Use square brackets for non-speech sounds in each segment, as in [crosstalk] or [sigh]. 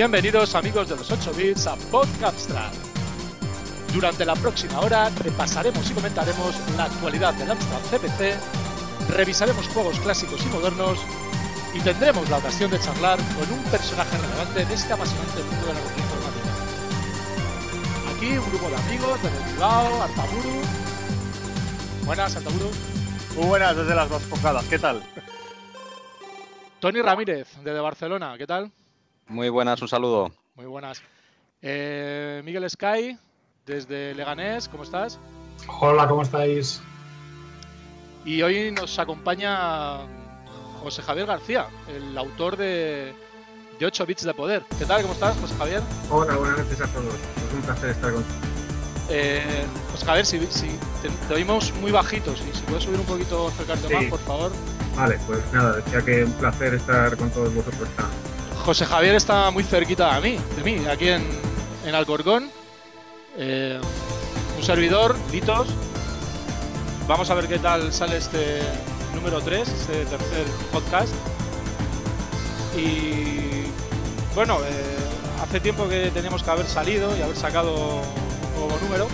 Bienvenidos amigos de los 8 bits a Podcapstrad. Durante la próxima hora repasaremos y comentaremos la actualidad del Amstrad CPC, revisaremos juegos clásicos y modernos y tendremos la ocasión de charlar con un personaje relevante de este apasionante mundo de la informática. Aquí un grupo de amigos desde Bilbao, Artaburu. Buenas, Artaburu. Muy buenas desde las dos pocadas, ¿qué tal? Tony Ramírez, desde Barcelona, ¿qué tal? Muy buenas, un saludo. Muy buenas. Eh, Miguel Sky, desde Leganés, ¿cómo estás? Hola, ¿cómo estáis? Y hoy nos acompaña José Javier García, el autor de, de 8 bits de poder. ¿Qué tal? ¿Cómo estás, José Javier? Hola, buenas noches a todos. Es un placer estar contigo. Eh, José Javier, si, si te, te, oímos muy bajitos y si puedes subir un poquito, acercarte Sí. más, por favor. Vale, pues nada, decía que un placer estar con todos vosotros. esta- José Javier está muy cerquita de mí, de mí, aquí en, en Alcorcón. Eh, un servidor, Litos. Vamos a ver qué tal sale este número 3, este tercer podcast. Y bueno, eh, hace tiempo que teníamos que haber salido y haber sacado un nuevo número,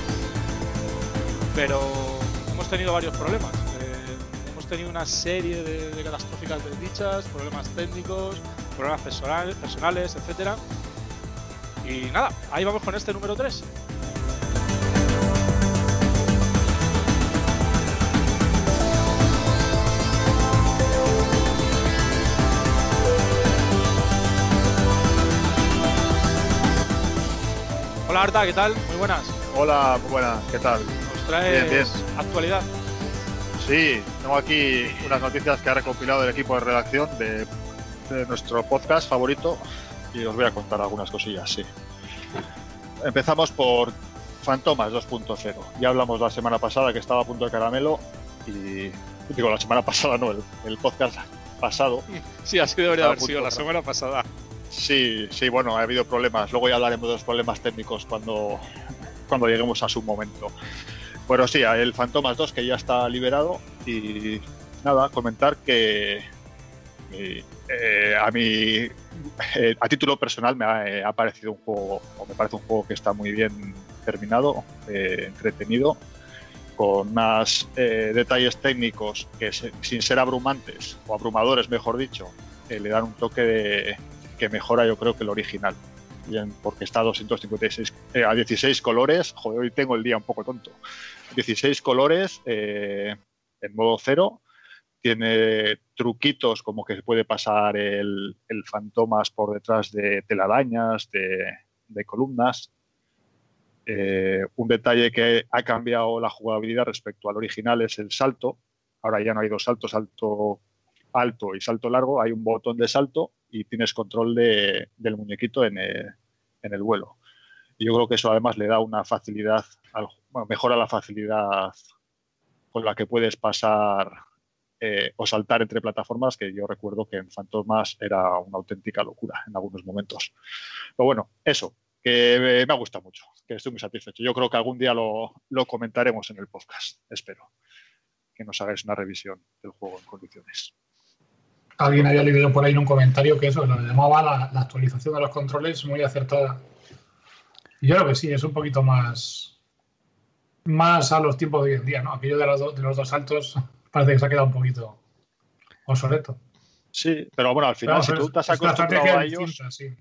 pero hemos tenido varios problemas. Eh, hemos tenido una serie de, de catastróficas desdichas, problemas técnicos, problemas personales, personales etcétera. Y nada, ahí vamos con este número 3. Hola Arta, ¿qué tal? Muy buenas. Hola, muy buenas, ¿qué tal? Nos traes Bien, bien. actualidad. Sí, tengo aquí unas noticias que ha recopilado el equipo de redacción de, de nuestro podcast favorito y os voy a contar algunas cosillas, sí. Empezamos por Fantomas 2.0. Ya hablamos la semana pasada que estaba a punto de caramelo y digo la semana [laughs] pasada, no, el, el podcast pasado. Sí, así debería haber sido la semana pasada. Sí, sí, bueno, ha habido problemas. Luego ya hablaremos de los problemas técnicos cuando, cuando lleguemos a su momento. Bueno, sí, el Fantomas 2 que ya está liberado y nada, comentar que eh, a mí, eh, a título personal, me ha, eh, ha parecido un juego, o me parece un juego que está muy bien terminado, entretenido, con más detalles técnicos que sin ser abrumantes, o abrumadores mejor dicho, le dan un toque de, que mejora yo creo que el original. Porque está a 256, eh, a 16 colores, joder, hoy tengo el día un poco tonto. 16 colores en modo cero, tiene truquitos como que se puede pasar el, fantomas por detrás de telarañas, de, columnas. Eh, un detalle que ha cambiado la jugabilidad respecto al original es el salto. Ahora ya no hay dos saltos, salto alto y salto largo, hay un botón de salto y tienes control de- del muñequito en el, vuelo. Y yo creo que eso además le da una facilidad, mejora la facilidad con la que puedes pasar eh, o saltar entre plataformas, que yo recuerdo que en Fantomas era una auténtica locura en algunos momentos. Pero bueno, eso, que me, me ha gustado mucho, que estoy muy satisfecho. Yo creo que algún día lo, lo comentaremos en el podcast, espero, que nos hagáis una revisión del juego en condiciones. Alguien había leído por ahí en un comentario que eso, que lo llamaba la, actualización de los controles muy acertada. Yo creo que sí, es un poquito más, más a los tiempos de hoy en día, ¿no? Aquello de los, do- de los dos saltos parece que se ha quedado un poquito obsoleto. Sí, pero bueno, al final, Pero si tú te has acostumbrado estrategia a ellos, distinta, sí.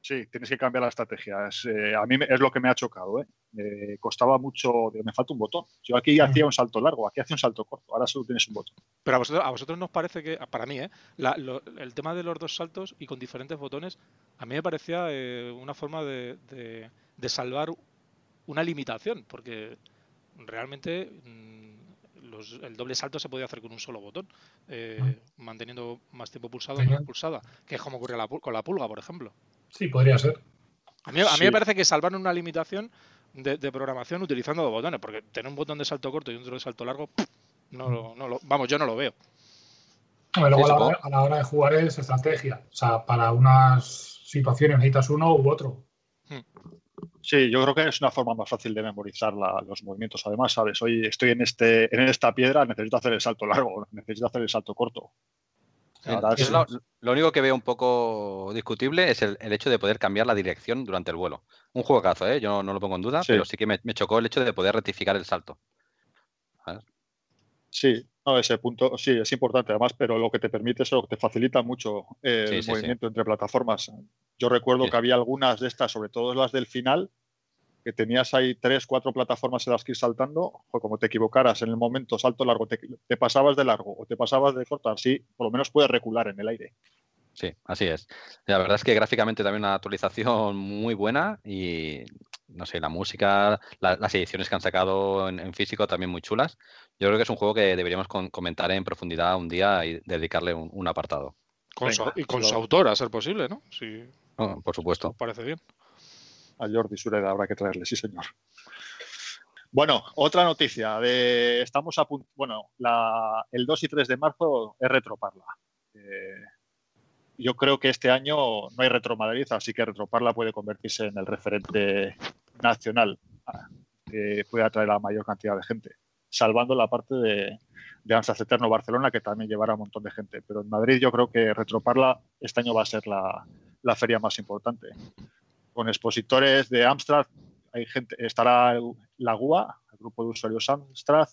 sí, tienes que cambiar la estrategia. Es, eh, a mí me- es lo que me ha chocado. ¿eh? Me costaba mucho, digo, me falta un botón. Yo aquí hacía un salto largo, aquí hacía un salto corto, ahora solo tienes un botón. Pero a vosotros, a vosotros nos parece que, para mí, ¿eh? La- lo- el tema de los dos saltos y con diferentes botones, a mí me parecía eh, una forma de, de- de salvar una limitación, porque realmente mm, los- el doble salto se podía hacer con un solo botón, eh, manteniendo más tiempo pulsado o Genial. menos pulsada, que es como ocurre la con la pulga, por ejemplo. Sí, podría ser. A mí, a mí Sí. me parece que salvaron una limitación de, de programación utilizando dos botones, porque tener un botón de salto corto y otro de salto largo, no, lo- no lo- vamos, yo no lo veo. Hombre, luego a, la hora, a la hora de jugar es estrategia. O sea, para unas situaciones necesitas uno u otro. Sí, yo creo que es una forma más fácil de memorizar la- los movimientos. Además, sabes, hoy estoy en este, en esta piedra, necesito hacer el salto largo, necesito hacer el salto corto. Lo, lo único que veo un poco discutible es el, el hecho de poder cambiar la dirección durante el vuelo. Un juegazo, ¿eh? Yo no lo pongo en duda, Sí. pero sí que me, me chocó el hecho de poder rectificar el salto. Sí, ese punto sí es importante además, pero lo que te permite es lo que te facilita mucho eh, Sí, el sí, sí. movimiento entre plataformas. Yo recuerdo que había algunas de estas, sobre todo las del final, que tenías ahí tres, cuatro plataformas en las que ir saltando, o como te equivocaras en el momento salto largo, te, te pasabas de largo o te pasabas de corto, así por lo menos puedes recular en el aire. Sí, así es. La verdad es que gráficamente también una actualización muy buena y no sé, la música, la- las ediciones que han sacado en, en físico también muy chulas. Yo creo que es un juego que deberíamos con- comentar en profundidad un día y dedicarle un, un apartado. Con su- y con lo- su autor, a ser posible, ¿no? Si Oh, por supuesto. parece bien. A Jordi Sureda habrá que traerle, sí señor. Bueno, otra noticia. De, estamos a punto. Bueno, la- el 2 y 3 de marzo es Retroparla. Eh, yo creo que este año no hay Retro Madrid, así que Retroparla puede convertirse en el referente nacional que puede atraer a la mayor cantidad de gente, salvando la parte de, de Ansas Eterno Barcelona, que también llevará un montón de gente. Pero en Madrid yo creo que Retroparla este año va a ser la, la feria más importante. Con expositores de Amstrad, hay gente, estará la GUA, el grupo de usuarios Amstrad,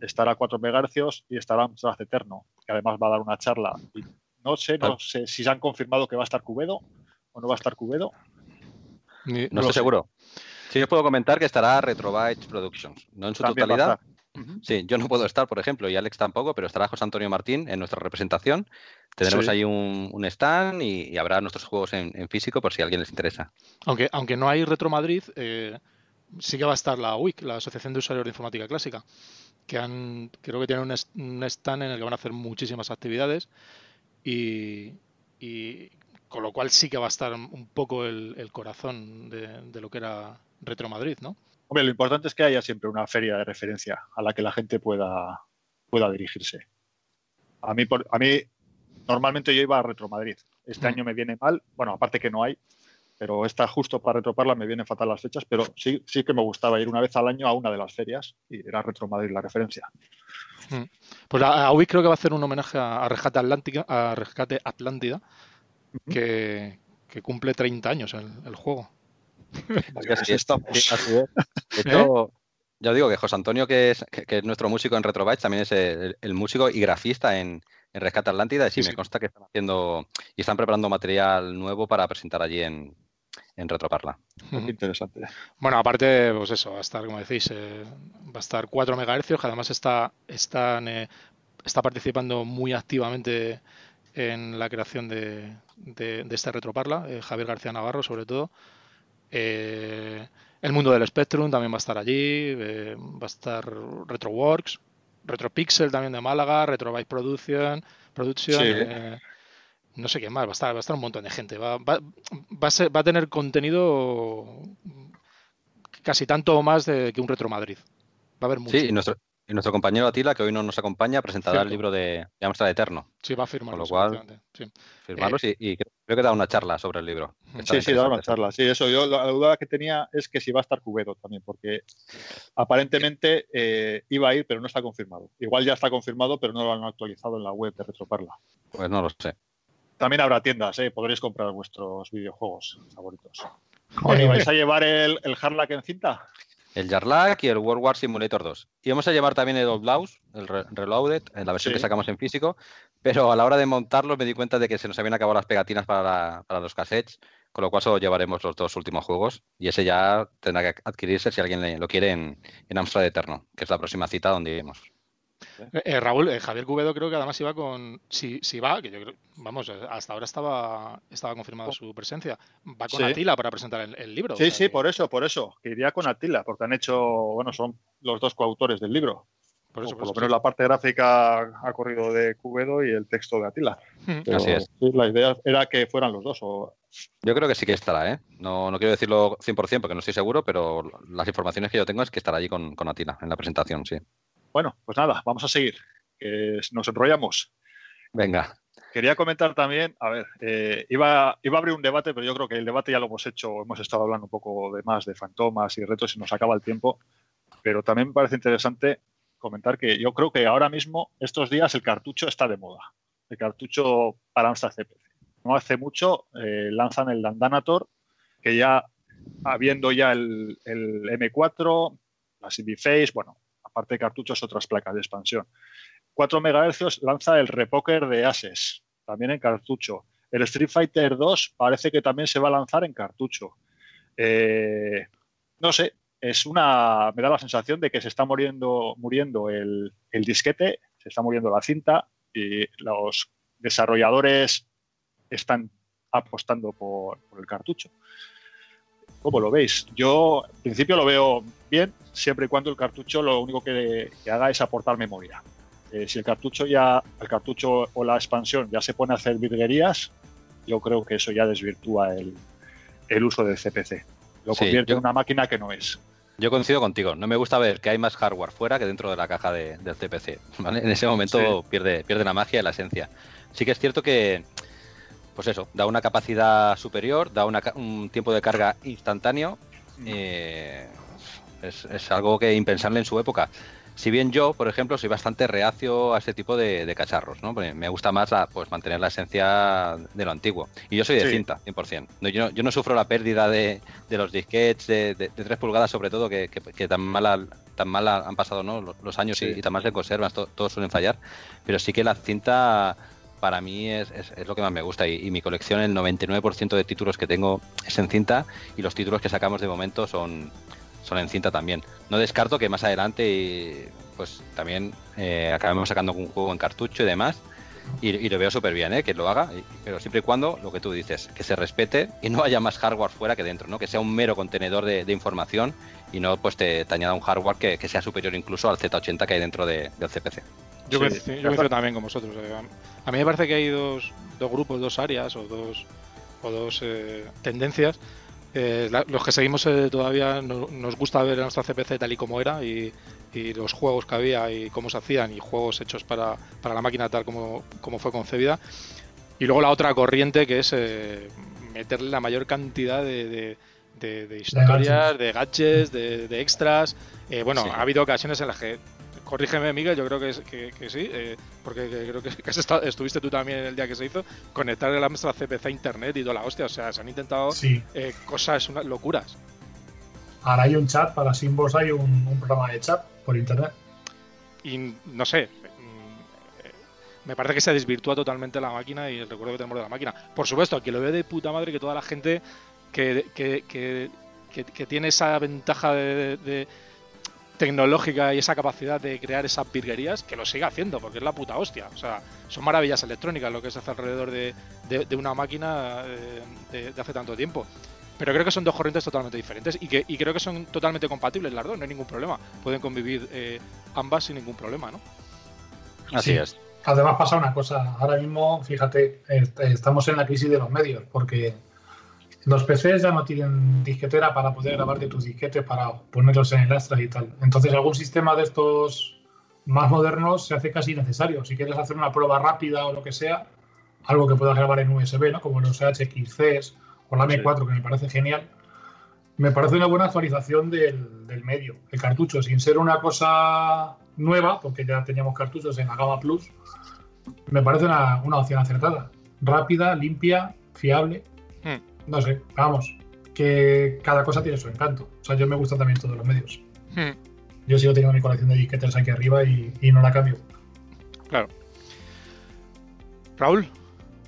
estará 4 MHz y estará Amstrad Eterno, que además va a dar una charla. Y no sé, no sé si se han confirmado que va a estar Cubedo o no va a estar Cubedo. No estoy sé. Sí, os puedo comentar que estará Retrobytes Productions. No en su También totalidad. Sí, yo no puedo estar, por ejemplo, y Alex tampoco, pero estará José Antonio Martín en nuestra representación. Tendremos Sí. ahí un, un stand y, y habrá nuestros juegos en, en físico por si a alguien les interesa. Aunque, aunque no hay Retro Madrid, eh, sí que va a estar la UIC, la Asociación de Usuarios de Informática Clásica, que han, creo que tienen un, stand en el que van a hacer muchísimas actividades y, y con lo cual sí que va a estar un poco el, el corazón de, de lo que era Retro Madrid, ¿no? Hombre, lo importante es que haya siempre una feria de referencia a la que la gente pueda, pueda dirigirse. A mí, por- a mí, normalmente yo iba a Retro Madrid. Este Mm. año me viene mal, bueno, aparte que no hay, pero está justo para Retroparla, me vienen fatal las fechas, pero sí, sí que me gustaba ir una vez al año a una de las ferias y era Retro Madrid la referencia. Pues la, la UIC creo que va a hacer un homenaje a, a Rescate Atlántica, a Rescate Atlántida, que, que cumple 30 años el, el juego. [laughs] Así es, estamos. sí, así es. De hecho, ya digo que José Antonio, que es, que, que es nuestro músico en Retrobytes, también es el, el músico y grafista en, en Rescate Atlántida. Y sí, Sí, me consta que están haciendo y están preparando material nuevo para presentar allí en, en Retroparla. Interesante. Bueno, aparte, pues eso, va a estar, como decís, eh, va a estar 4 MHz, que además está, están, eh, está participando muy activamente en la creación de, de, de este retroparla, eh, Javier García Navarro sobre todo. Eh, el mundo del Spectrum también va a estar allí, eh, va a estar RetroWorks, RetroPixel también de Málaga, Retrobyte Production, Production Sí. eh, no sé qué más, va a estar, va a estar un montón de gente. Va, va, va a, ser- va a tener contenido casi tanto o más de, que un Retro Madrid. Va a haber mucho. Sí, y nuestro, y nuestro compañero Atila, que hoy no nos acompaña, presentará Cierto. el libro de, de Amstrad Eterno. Sí, va a firmar. Con lo cual- Sí. Firmarlos y, y creo que da una charla sobre el libro. Sí, Sí, da una charla. Sí, eso. Yo la, la duda que tenía es que si va a estar Cubedo también, porque aparentemente eh, iba a ir, pero no está confirmado. Igual ya está confirmado, pero no lo han actualizado en la web de Retroparla. Pues no lo sé. También habrá tiendas, ¿eh? podréis comprar vuestros videojuegos favoritos. Joder, ¿Vais a llevar el, el Harlack en cinta? El Jarlac y el World War Simulator 2. Y vamos a llevar también el Old Blouse, el Re- Reloaded, en la versión Sí. que sacamos en físico, pero a la hora de montarlos me di cuenta de que se nos habían acabado las pegatinas para, la- para los cassettes, con lo cual solo llevaremos los dos últimos juegos y ese ya tendrá que adquirirse si alguien le- lo quiere en, en Amstrad Eterno, que es la próxima cita donde iremos. Eh, eh, Raúl, eh, Javier Cubedo creo que además iba con. Si, si va, que yo creo. Vamos, hasta ahora estaba, estaba confirmada su presencia. Va con Sí. Atila para presentar el, el libro. o Sí, sea sí, que- por eso, por eso. Que iría con Atila, porque han hecho, bueno, son los dos coautores del libro. por eso, por por lo menos sí. la parte gráfica ha corrido de Cubedo y el texto de Atila. Pero Así es. sí, la idea era que fueran los dos. O... Yo creo que sí que estará, ¿eh? No, no quiero decirlo 100% porque no estoy seguro, pero las informaciones que yo tengo es que estará allí con, con Atila en la presentación, sí. Bueno, pues nada, vamos a seguir. Que nos enrollamos. Venga, Quería comentar también, a ver, eh, iba, iba a abrir un debate, pero yo creo que el debate ya lo hemos hecho, hemos estado hablando un poco de más de fantomas y retos y nos acaba el tiempo, pero también me parece interesante comentar que yo creo que ahora mismo, estos días, el cartucho está de moda. el cartucho para Amstrad CPC. No hace mucho eh, lanzan el Dandanator, que ya habiendo ya el, el M4, la Face, bueno, aparte de cartuchos, otras placas de expansión. 4 MHz lanza el Repoker de Ases, también en cartucho. El Street Fighter 2 parece que también se va a lanzar en cartucho. Eh, no sé, es una. Me da la sensación de que se está muriendo, muriendo el, el disquete, se está muriendo la cinta y los desarrolladores están apostando por, por el cartucho. ¿Cómo lo veis? Yo, en principio, lo veo bien, siempre y cuando el cartucho lo único que, que haga es aportar memoria. Eh, si el cartucho ya, el cartucho o la expansión ya se pone a hacer virguerías, yo creo que eso ya desvirtúa el, el uso del CPC. Lo Sí, convierte yo- en una máquina que no es. Yo coincido contigo. No me gusta ver que hay más hardware fuera que dentro de la caja de- del CPC. [laughs] ¿vale? En ese momento pierde, pierde la magia y la esencia. Sí que es cierto que, pues eso, da una capacidad superior, da una un tiempo de carga instantáneo. eh, es, es algo que impensable en su época. Si bien yo, por ejemplo, soy bastante reacio a este tipo de, de cacharros, ¿no? Porque Me gusta más la- pues, mantener la esencia de lo antiguo. Y yo soy de Sí. cinta, 100%. No, yo, no, yo no sufro la pérdida de, de los disquets de, de, de 3 pulgadas, sobre todo, que, que- que tan mal tan mal han pasado ¿no? los, años y- Sí. y, tan mal se conservan, to- todos suelen fallar. Pero sí que la cinta para mí es, lo que más me gusta y, mi colección, el 99% de títulos que tengo es en cinta y los títulos que sacamos de momento son, son en cinta también. No descarto que más adelante pues también eh, acabemos sacando un juego en cartucho y demás. Y, lo veo súper bien, ¿eh? que lo haga, pero siempre y cuando, lo que tú dices, que se respete y no haya más hardware fuera que dentro, ¿no? que sea un mero contenedor de, información y no pues te, añada un hardware que, que sea superior incluso al Z80 que hay dentro de- del CPC. Yo, Sí. coincido, yo coincido también con vosotros. eh. A mí me parece que hay dos, dos grupos, dos áreas o dos, o dos eh, tendencias. Eh, la- los que seguimos eh, todavía no- nos gusta ver nuestra CPC tal y como era y, y los juegos que había y cómo se hacían y juegos hechos para, para la máquina tal como, como fue concebida. Y luego la otra corriente que es eh, meterle la mayor cantidad de, de- de- de historias, de gadgets, de, de extras. Eh, bueno, Sí. ha habido ocasiones en las que corrígeme Miguel, yo creo que, es- que, que sí, eh, porque que- creo que, [laughs] que estuviste tú también el día que se hizo, conectar el Amstrad CPC a internet y toda la hostia, o sea, se han intentado Sí. eh, cosas, unas locuras. Ahora hay un chat, para Symbols hay un, un programa de chat por internet. Y no sé, eh, me parece que se desvirtúa totalmente la máquina y el recuerdo que tenemos de la máquina. Por supuesto, que lo ve de puta madre que toda la gente que, que, que, que- que tiene esa ventaja de, de- tecnológica y esa capacidad de crear esas virguerías, que lo siga haciendo, porque es la puta hostia. O sea, son maravillas electrónicas lo que se hace alrededor de, de- de una máquina eh, de, de hace tanto tiempo. Pero creo que son dos corrientes totalmente diferentes y que y creo que son totalmente compatibles las dos, no hay ningún problema. Pueden convivir eh, ambas sin ningún problema, ¿no? Así Sí. es. Además pasa una cosa, ahora mismo, fíjate, est- estamos en la crisis de los medios, porque los PCs ya no tienen disquetera para poder grabar de tus disquetes para ponerlos en el Astra y tal. Entonces algún sistema de estos más modernos se hace casi necesario. Si quieres hacer una prueba rápida o lo que sea, algo que puedas grabar en USB, ¿no? como los HXCs o la M4, que me parece genial, me parece una buena actualización del, del medio. El cartucho, sin ser una cosa nueva, porque ya teníamos cartuchos en la gama Plus, me parece una, una opción acertada. Rápida, limpia, fiable. Hmm. No sé, vamos, que cada cosa tiene su encanto. O sea, yo me gustan también todos los medios. Hmm, Yo sigo teniendo mi colección de disquetes aquí arriba y, y no la cambio. Claro. Raúl,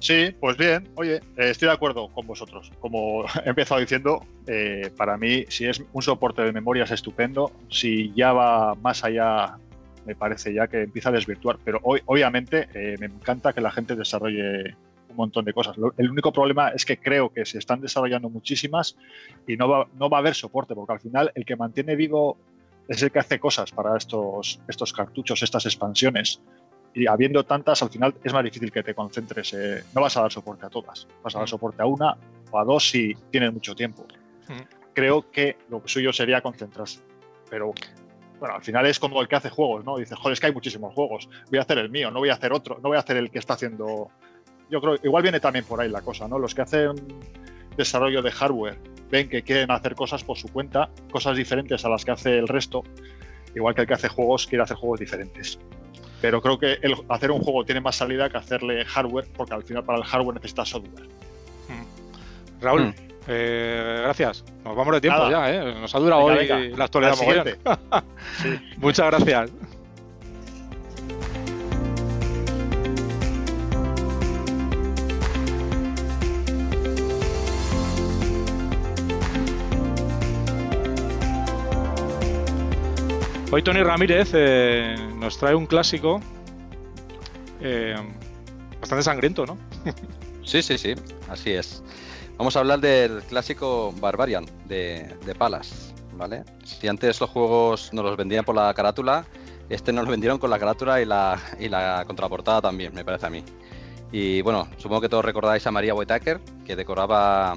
Sí, pues bien, oye, eh, estoy de acuerdo con vosotros. Como [laughs] he empezado diciendo, eh, para mí, si es un soporte de memoria es estupendo. Si ya va más allá, me parece ya que empieza a desvirtuar. Pero hoy, obviamente, eh, me encanta que la gente desarrolle un montón de cosas. Lo- el único problema es que creo que se están desarrollando muchísimas y no va, no va a haber soporte, porque al final el que mantiene vivo es el que hace cosas para estos, estos cartuchos, estas expansiones y habiendo tantas, al final es más difícil que te concentres. eh, no vas a dar soporte a todas, vas a dar Mm. soporte a una o a dos si tienes mucho tiempo. Mm. Creo que lo suyo sería concentrarse. Pero bueno, al final es como el que hace juegos, ¿no? Dices, joder, es que hay muchísimos juegos. Voy a hacer el mío, no voy a hacer otro, no voy a hacer el que está haciendo. Yo creo, igual viene también por ahí la cosa, ¿no? Los que hacen desarrollo de hardware ven que quieren hacer cosas por su cuenta, cosas diferentes a las que hace el resto, igual que el que hace juegos quiere hacer juegos diferentes. pero creo que el, hacer un juego tiene más salida que hacerle hardware, porque al final para el hardware necesitas software. Raúl, Mm. eh, gracias. Nos vamos de tiempo Nada. ya, ¿eh? Nos ha durado Venga, hoy venga. la actualidad. [laughs] Sí. Muchas gracias. Hoy Tony Ramírez eh, nos trae un clásico eh, bastante sangriento, ¿no? [laughs] Sí, sí, sí, así es. Vamos a hablar del clásico Barbarian de, de Palas, ¿vale? Si antes los juegos nos los vendían por la carátula, este nos lo vendieron con la carátula y la, y la contraportada también, me parece a mí. Y bueno, supongo que todos recordáis a María Whitaker, que decoraba,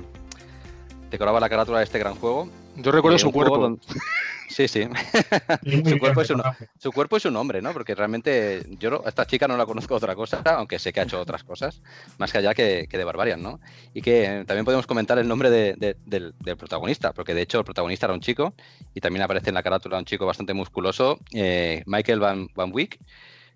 decoraba la carátula de este gran juego. Yo recuerdo Eh, su cuerpo. donde- [laughs] Sí, sí. [laughs] Su cuerpo es un-. Su cuerpo nombre, ¿no? Porque realmente yo no- a esta chica no la conozco otra cosa, aunque sé que ha hecho otras cosas, más que allá que, que de Barbarian, ¿no? Y que eh, también podemos comentar el nombre de- de- del, del protagonista, porque de hecho el protagonista era un chico y también aparece en la carátula un chico bastante musculoso, eh, Michael Van, Van Wyck,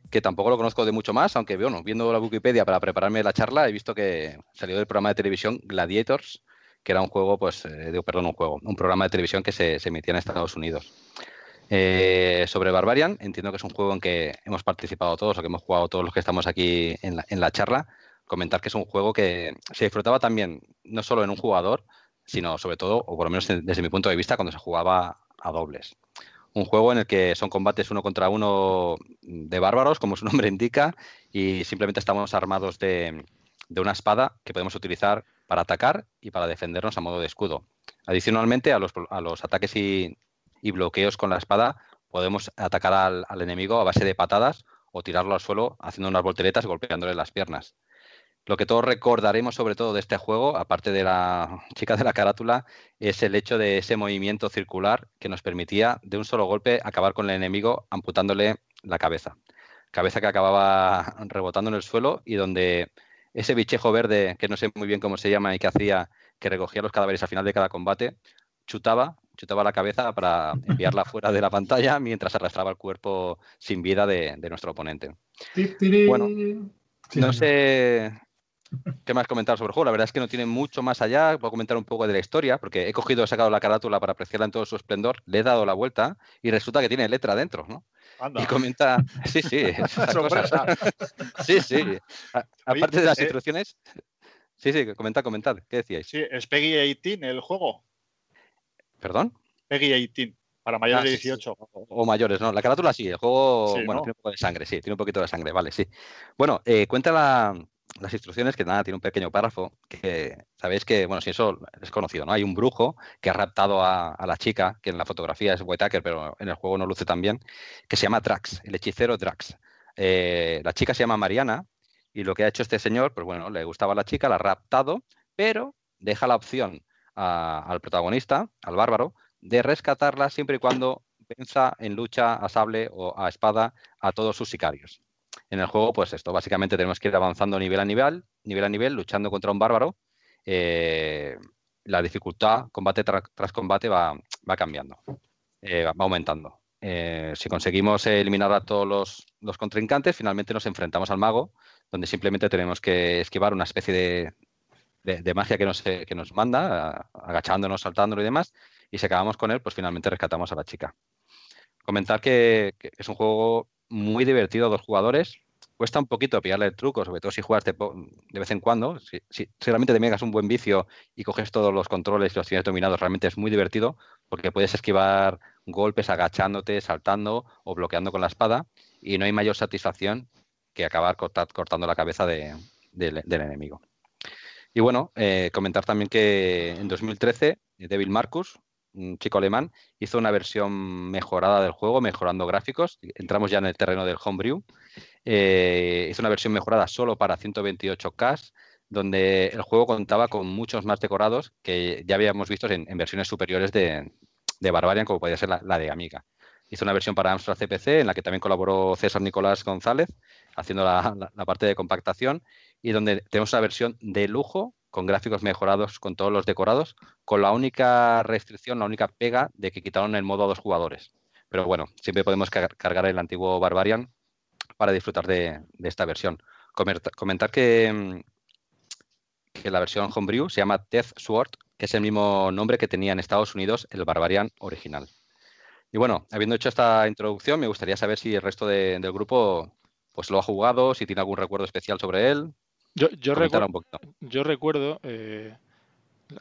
que tampoco lo conozco de mucho más, aunque bueno, viendo la Wikipedia para prepararme la charla he visto que salió del programa de televisión Gladiators, que era un juego, pues, eh, digo, perdón, un juego, un programa de televisión que se, emitía en Estados Unidos. Eh, sobre Barbarian, entiendo que es un juego en que hemos participado todos o que hemos jugado todos los que estamos aquí en la, en la charla. Comentar que es un juego que se disfrutaba también, no solo en un jugador, sino sobre todo, o por lo menos desde mi punto de vista, cuando se jugaba a dobles. Un juego en el que son combates uno contra uno de bárbaros, como su nombre indica, y simplemente estamos armados de, de una espada que podemos utilizar para atacar y para defendernos a modo de escudo. Adicionalmente, a los, ataques y, y bloqueos con la espada, podemos atacar al, al enemigo a base de patadas o tirarlo al suelo haciendo unas volteretas y golpeándole las piernas. Lo que todos recordaremos sobre todo de este juego, aparte de la chica de la carátula, es el hecho de ese movimiento circular que nos permitía de un solo golpe acabar con el enemigo amputándole la cabeza. Cabeza que acababa rebotando en el suelo y donde ese bichejo verde, que no sé muy bien cómo se llama y que hacía que recogía los cadáveres al final de cada combate, chutaba, chutaba la cabeza para enviarla [laughs] fuera de la pantalla mientras arrastraba el cuerpo sin vida de, de nuestro oponente. Bueno, no sé qué más comentar sobre el juego. La verdad es que no tiene mucho más allá. Puedo comentar un poco de la historia, porque he cogido, he sacado la carátula para apreciarla en todo su esplendor, le he dado la vuelta y resulta que tiene letra dentro, ¿no? Anda. Y comenta, sí, sí, [laughs] esas cosas. Sorpresa. Sí, sí. A- aparte de las eh, instrucciones, sí, sí, comentad, comentad. ¿Qué decíais? Sí, es Peggy 18 el juego. ¿Perdón? Peggy 18, para mayores Ah, de sí, sí. 18. O, o mayores, ¿no? La carátula sí, el juego, Sí, bueno, ¿no? tiene un poco de sangre, sí, tiene un poquito de sangre, vale, sí. Bueno, eh, cuenta la- las instrucciones que nada, tiene un pequeño párrafo que sabéis que, bueno, si eso es conocido, ¿no? Hay un brujo que ha raptado a, la chica, que en la fotografía es Whitaker, pero en el juego no luce tan bien, que se llama Drax, el hechicero Drax. Eh, la chica se llama Mariana y lo que ha hecho este señor, pues bueno, le gustaba a la chica, la ha raptado, pero deja la opción al protagonista, al bárbaro, de rescatarla siempre y cuando venza en lucha a sable o a espada a todos sus sicarios. En el juego, pues esto, básicamente tenemos que ir avanzando nivel a nivel, nivel a nivel, luchando contra un bárbaro. Eh, la dificultad, combate tra- tras combate, va, cambiando, eh, va aumentando. Eh, si conseguimos eliminar a todos los, contrincantes, finalmente nos enfrentamos al mago, donde simplemente tenemos que esquivar una especie de, magia que nos, manda, agachándonos, saltándolo y demás, y si acabamos con él, pues finalmente rescatamos a la chica. Comentar que es un juego muy divertido a dos jugadores. Cuesta un poquito pillarle el truco, sobre todo si juegas de, vez en cuando. Si, realmente te megas un buen vicio y coges todos los controles y los tienes dominados, realmente es muy divertido porque puedes esquivar golpes agachándote, saltando o bloqueando con la espada y no hay mayor satisfacción que acabar corta- cortando la cabeza de- del- enemigo. Y bueno, eh, comentar también que en 2013 Devil Marcus, un chico alemán, hizo una versión mejorada del juego, mejorando gráficos. Entramos ya en el terreno del homebrew. Eh, hizo una versión mejorada solo para 128K, donde el juego contaba con muchos más decorados que ya habíamos visto en, versiones superiores de, de Barbarian, como podía ser la, la de Amiga. Hizo una versión para Amstrad CPC, en la que también colaboró César Nicolás González, haciendo la- la- la parte de compactación y donde tenemos una versión de lujo con gráficos mejorados con todos los decorados, con la única restricción, la única pega de que quitaron el modo a dos jugadores. Pero bueno, siempre podemos car- cargar el antiguo Barbarian para disfrutar de, esta versión. Comentar, mm, que la versión Homebrew se llama Death Sword, que es el mismo nombre que tenía en Estados Unidos el Barbarian original. Y bueno, habiendo hecho esta introducción, me gustaría saber si el resto de- del grupo pues lo ha jugado, si tiene algún recuerdo especial sobre él. Yo, yo, recuerdo, un poquito. yo recuerdo eh,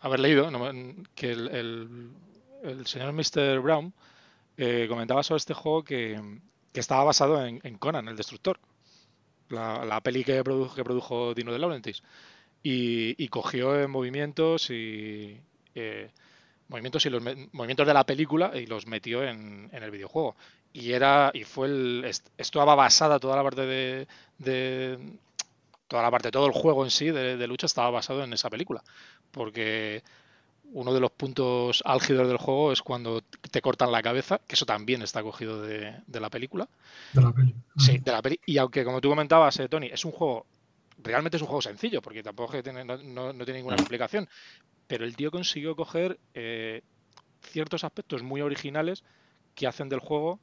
haber leído no que el, el- el señor Mr. Brown eh, comentaba sobre este juego que, que estaba basado en, en Conan, el Destructor, la, la peli que produjo, que produjo Dino de Laurentiis. Y, y cogió movimientos y eh, movimientos y los movimientos de la película y los metió en, en el videojuego. Y era y fue el est- estaba basada toda la parte de, de- toda la parte todo el juego en sí de, de lucha estaba basado en esa película, porque uno de los puntos álgidos del juego es cuando te cortan la cabeza, que eso también está cogido de, de la película. de la peli. Sí, de la peli. Y aunque, como tú comentabas, eh, Tony, es un juego, realmente es un juego sencillo, porque tampoco es que tiene, no, no- no tiene ninguna explicación, pero el tío consiguió coger eh, ciertos aspectos muy originales que hacen del juego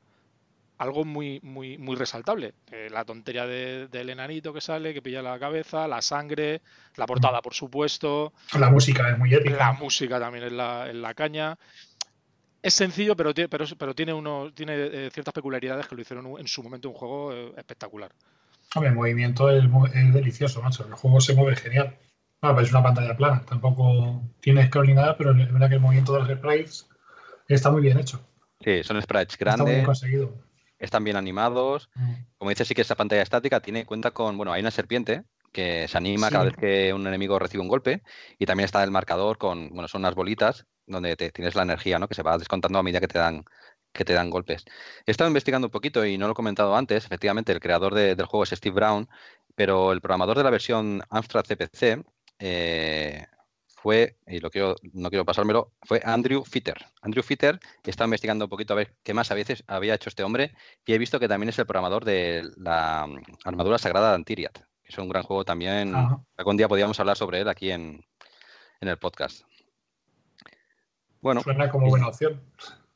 algo muy, muy, muy resaltable. Eh, la tontería de- del enanito que sale, que pilla la cabeza, la sangre, la portada, por supuesto, La música es muy la épica. música también en la, en la caña. Es sencillo, pero tiene, pero, pero tiene, uno, tiene eh, ciertas peculiaridades que lo hicieron en su momento un juego eh, espectacular. Hombre, el movimiento es, es delicioso, macho. El juego se mueve genial. Bueno, pues es una pantalla plana. Tampoco tiene scroll ni nada, pero es verdad que el movimiento de los sprites está muy bien hecho. Sí, son sprites Está muy bien grandes, conseguido. Están bien animados. Como dice, sí que esa pantalla estática tiene cuenta con, bueno, hay una serpiente que se anima Sí. cada vez que un enemigo recibe un golpe y también está el marcador con, bueno, son unas bolitas donde te, tienes la energía, ¿no? Que se va descontando a medida que te dan que te dan golpes. He estado investigando un poquito y no lo he comentado antes, efectivamente el creador de- del juego es Steve Brown, pero el programador de la versión Amstrad CPC eh, fue, y lo quiero, no quiero pasármelo, fue Andrew Fitter. Andrew Fitter, he estado investigando un poquito a ver qué más a veces había hecho este hombre y he visto que también es el programador de la mm, armadura sagrada de Antiriat, que es un gran juego también. Ajá. Algún día podríamos hablar sobre él aquí en, en el podcast. Bueno, Suena como buena opción.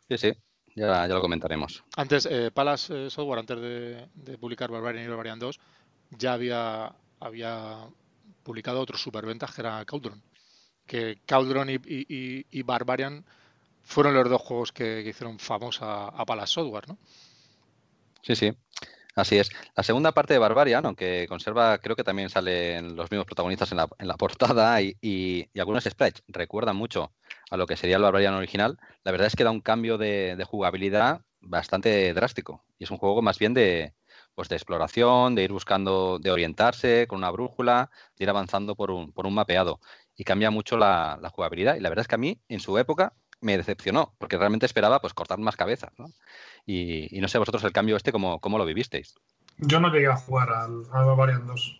sí, sí, ya, ya lo comentaremos. Antes, eh, Palace eh, Software, antes de, de publicar Barbarian y Barbarian 2, ya había, había publicado otros superventas que era Cauldron. Que Cauldron y, Barbarian fueron los dos juegos que, hicieron famosa a Palace Software, ¿no? Sí, sí, así es. La segunda parte de Barbarian, aunque conserva, creo que también salen los mismos protagonistas en la, portada y algunos sprites recuerdan mucho a lo que sería el Barbarian original, la verdad es que da un cambio de, de jugabilidad bastante drástico. Y es un juego más bien de, pues de exploración, de ir buscando, de orientarse con una brújula, de ir avanzando por un, por un mapeado. Y cambia mucho la, la jugabilidad. Y la verdad es que a mí, en su época, me decepcionó, porque realmente esperaba pues cortar más cabezas, ¿no? Y, y no sé vosotros el cambio este, ¿cómo, cómo lo vivisteis? Yo no llegué a jugar al, al Barbarian 2.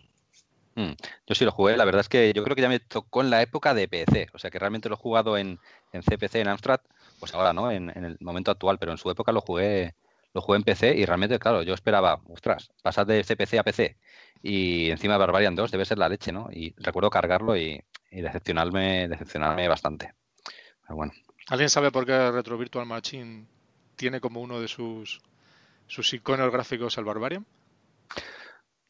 Mm, Yo sí lo jugué, la verdad es que yo creo que ya me tocó en la época de PC, o sea que realmente lo he jugado en, en CPC, en Amstrad, pues ahora, ¿no? En, en el momento actual, pero en su época lo jugué, lo jugué en PC y realmente, claro, yo esperaba, ostras, pasar de CPC a PC y encima Barbarian 2 debe ser la leche, ¿no? Y recuerdo cargarlo y, decepcionarme, decepcionarme bastante. Bueno. ¿Alguien sabe por qué Retro Virtual Machine tiene como uno de sus, sus iconos gráficos el Barbarian?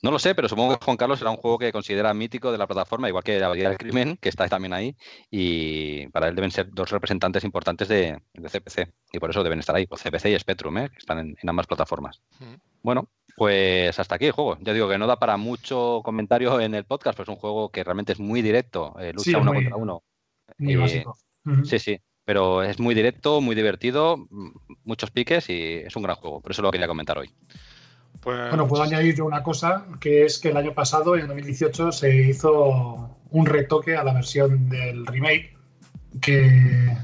No lo sé, pero supongo que Juan Carlos será un juego que considera mítico de la plataforma, igual que la Abadía del Crimen, que está también ahí, y para él deben ser dos representantes importantes de, de CPC, y por eso deben estar ahí, o CPC y Spectrum, ¿eh? que están en, en ambas plataformas. Mm. Bueno, pues hasta aquí el juego. Ya digo que no da para mucho comentario en el podcast, pues es un juego que realmente es muy directo, eh, lucha Sí, uno muy- contra uno. Muy Eh, básico. Sí, sí, pero es muy directo, muy divertido, muchos piques y es un gran juego, por eso lo quería comentar hoy. Pues, Bueno, puedo añadir yo una cosa, que es que el año pasado, en 2018, se hizo un retoque a la versión del remake, que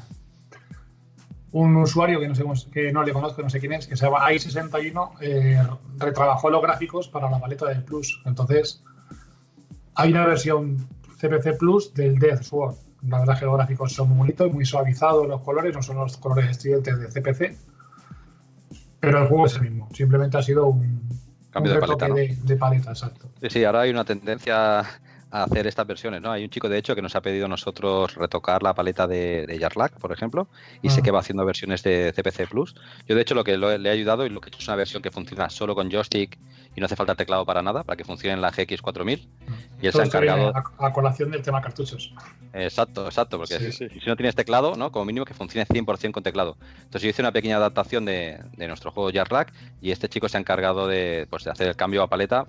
un usuario que no, sé que no le conozco, no sé quién es, que se llama i61, eh, retrabajó los gráficos para la paleta del Plus. Entonces, hay una versión CPC Plus del Death Sword. La verdad es que los gráficos son muy bonitos, muy suavizados los colores, no son los colores estridentes de CPC. Pero el juego es el mismo. Simplemente ha sido un, Cambio un de retoque paleta, ¿no? de, de paleta, exacto. Sí, sí, ahora hay una tendencia a hacer estas versiones, ¿no? Hay un chico, de hecho, que nos ha pedido a nosotros retocar la paleta de, de Jarlac, por ejemplo, y sé Mm. que va haciendo versiones de CPC Plus. Yo, de hecho, lo que lo- le he ayudado y lo que he hecho es una versión que funciona solo con joystick y no hace falta teclado para nada, para que funcione en la GX4000. Y él se ha encargado... a, a colación del tema cartuchos. Exacto, exacto, porque Sí, si, sí. si no tienes teclado, ¿no? Como mínimo que funcione 100% con teclado. Entonces yo hice una pequeña adaptación de, de nuestro juego Jarlac y este chico se ha encargado de, pues, de hacer el cambio a paleta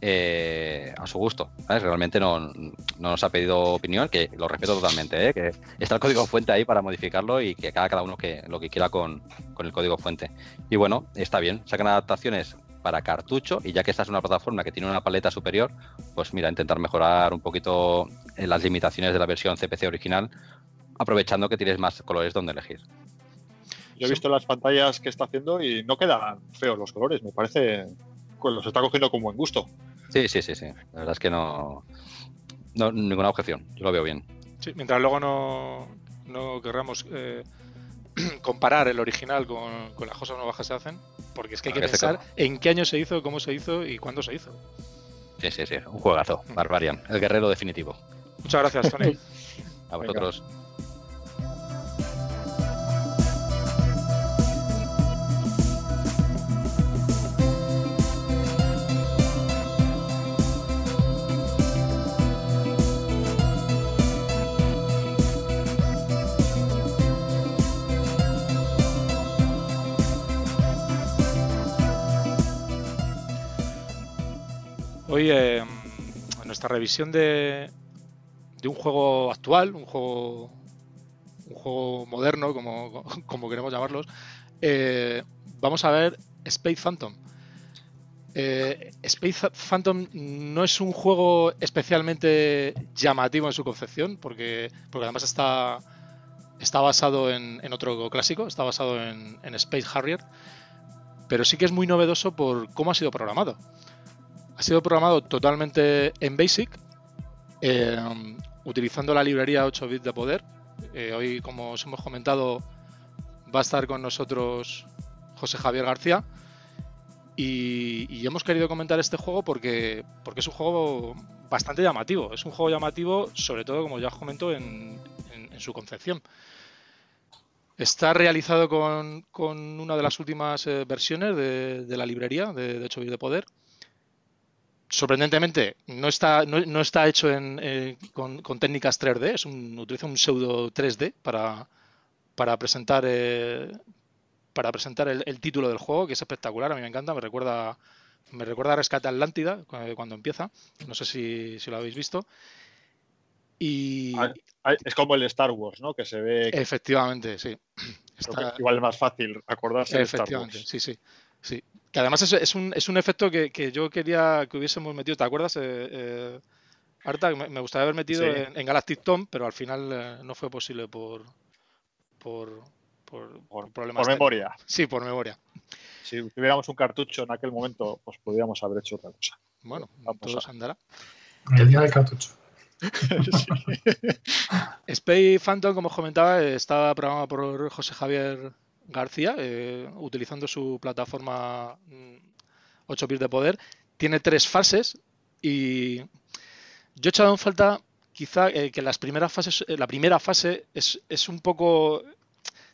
eh, a su gusto. Realmente no, no nos ha pedido opinión, que lo respeto totalmente, ¿eh? que está el código fuente ahí para modificarlo y que cada uno que, lo que quiera con, con el código fuente. Y bueno, está bien, sacan adaptaciones para cartucho y ya que esta es una plataforma que tiene una paleta superior, pues mira, intentar mejorar un poquito en las limitaciones de la versión CPC original, aprovechando que tienes más colores donde elegir. Yo he visto las pantallas que está haciendo y no quedan feos los colores. Me parece los está cogiendo con buen gusto. Sí, sí, sí, sí. La verdad es que no, no ninguna objeción. Yo lo veo bien. Sí, mientras luego no, no querramos eh, [clears throat] comparar el original con, con las cosas nuevas que se hacen, porque es que hay que pensar en qué año se hizo, cómo se hizo y cuándo se hizo. Sí, sí, sí. Un juegazo. Barbarian. El guerrero definitivo. Muchas gracias, Tony. [laughs] A Venga. Hoy, eh, en nuestra revisión de, un juego actual, un juego, moderno, como, [laughs] queremos llamarlos, eh, vamos a ver Space Phantom. Eh, Space Phantom no es un juego especialmente llamativo en su concepción, porque, además está, basado en, en otro clásico, está basado en Space Harrier, pero sí que es muy novedoso por cómo ha sido programado. Ha sido programado totalmente en Basic, eh, utilizando la librería 8 bits de poder. Eh, hoy, como os hemos comentado, va a estar con nosotros José Javier García. Y, hemos querido comentar este juego porque, porque es un juego bastante llamativo. Es un juego llamativo, sobre todo, como ya os comento, en, su concepción. Está realizado con, con una de las últimas eh, versiones de, la librería de 8 bits de poder sorprendentemente no está, no, no está hecho en, eh, con, con técnicas 3D, es un, utiliza un pseudo 3D para, para presentar eh, para presentar el, el título del juego, que es espectacular, a mí me encanta, me recuerda me recuerda a Rescate Atlántida cu- cuando empieza, no sé si, si lo habéis visto. Y Ah, Ay, Es como el Star Wars, ¿no? Que se ve efectivamente, sí. Está- igual es más fácil acordarse de Star Efectivamente, Wars. sí, sí. sí. Que además es, es un, es un efecto que, que yo quería que hubiésemos metido. ¿Te acuerdas, eh, eh, Arta? Me, me gustaría haber metido Sí. en, en Galactic Tom, pero al final eh, no fue posible por, por, por, por problemas. Por memoria. técnicos. Sí, por memoria. Si tuviéramos un cartucho en aquel momento, pues podríamos haber hecho otra cosa. Bueno, Vamos todo a- andará. El día del cartucho. [laughs] [laughs] Space Phantom, como os comentaba, está programado por José Javier García, eh, utilizando su plataforma mm, 8 bits de poder. Tiene tres fases y yo he echado en falta quizá eh, que las primeras fases, eh, la primera fase es, es un poco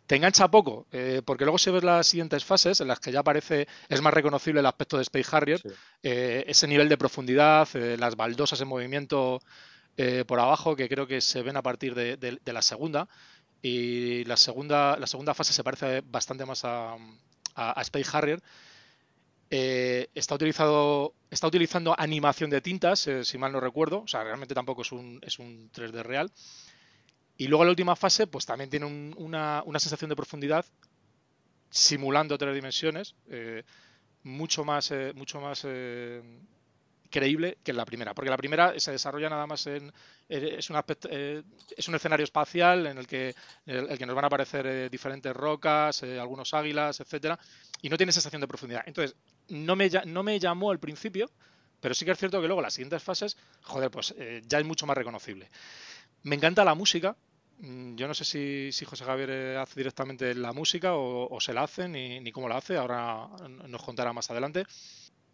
te engancha poco, eh, porque luego si ves las siguientes fases en las que ya aparece, es más reconocible el aspecto de Space Harrier, Sí. ese nivel de profundidad, las baldosas en movimiento por abajo que creo que se ven a partir de, de- de la segunda. Y la segunda, la segunda fase se parece bastante más a, a- a Space Harrier. Eh, está, utilizado, está utilizando animación de tintas, eh, si mal no recuerdo. O sea, realmente tampoco es un, es un 3D real. Y luego la última fase, pues también tiene un- una, una sensación de profundidad simulando tres dimensiones, eh, mucho más, mucho más creíble que en la primera, porque la primera se desarrolla nada más en eh, es un aspecto, eh, es un escenario espacial en el que el, el que nos van a aparecer eh, diferentes rocas, eh, algunos águilas, etcétera, y no tiene sensación de profundidad. Entonces no me no me llamó al principio, pero sí que es cierto que luego las siguientes fases, joder, pues ya es mucho más reconocible. Me encanta la música. Mm, Yo no sé si, si José Javier hace directamente la música o, o se la hace, ni, ni cómo la hace. Ahora nos contará más adelante.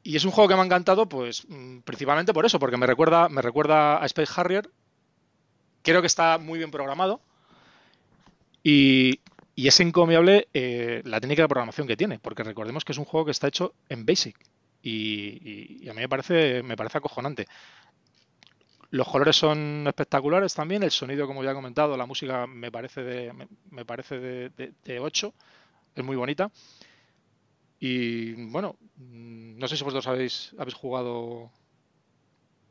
Y es un juego que me ha encantado, pues mm, principalmente por eso, porque me recuerda, me recuerda a Space Harrier. Creo que está muy bien programado. Y, es encomiable eh, la técnica de programación que tiene, porque recordemos que es un juego que está hecho en Basic. Y, a mí me parece, me parece acojonante. Los colores son espectaculares también, el sonido, como ya he comentado, la música me parece de, me, parece de, 8, es muy bonita. Y bueno, no sé si vosotros habéis, habéis jugado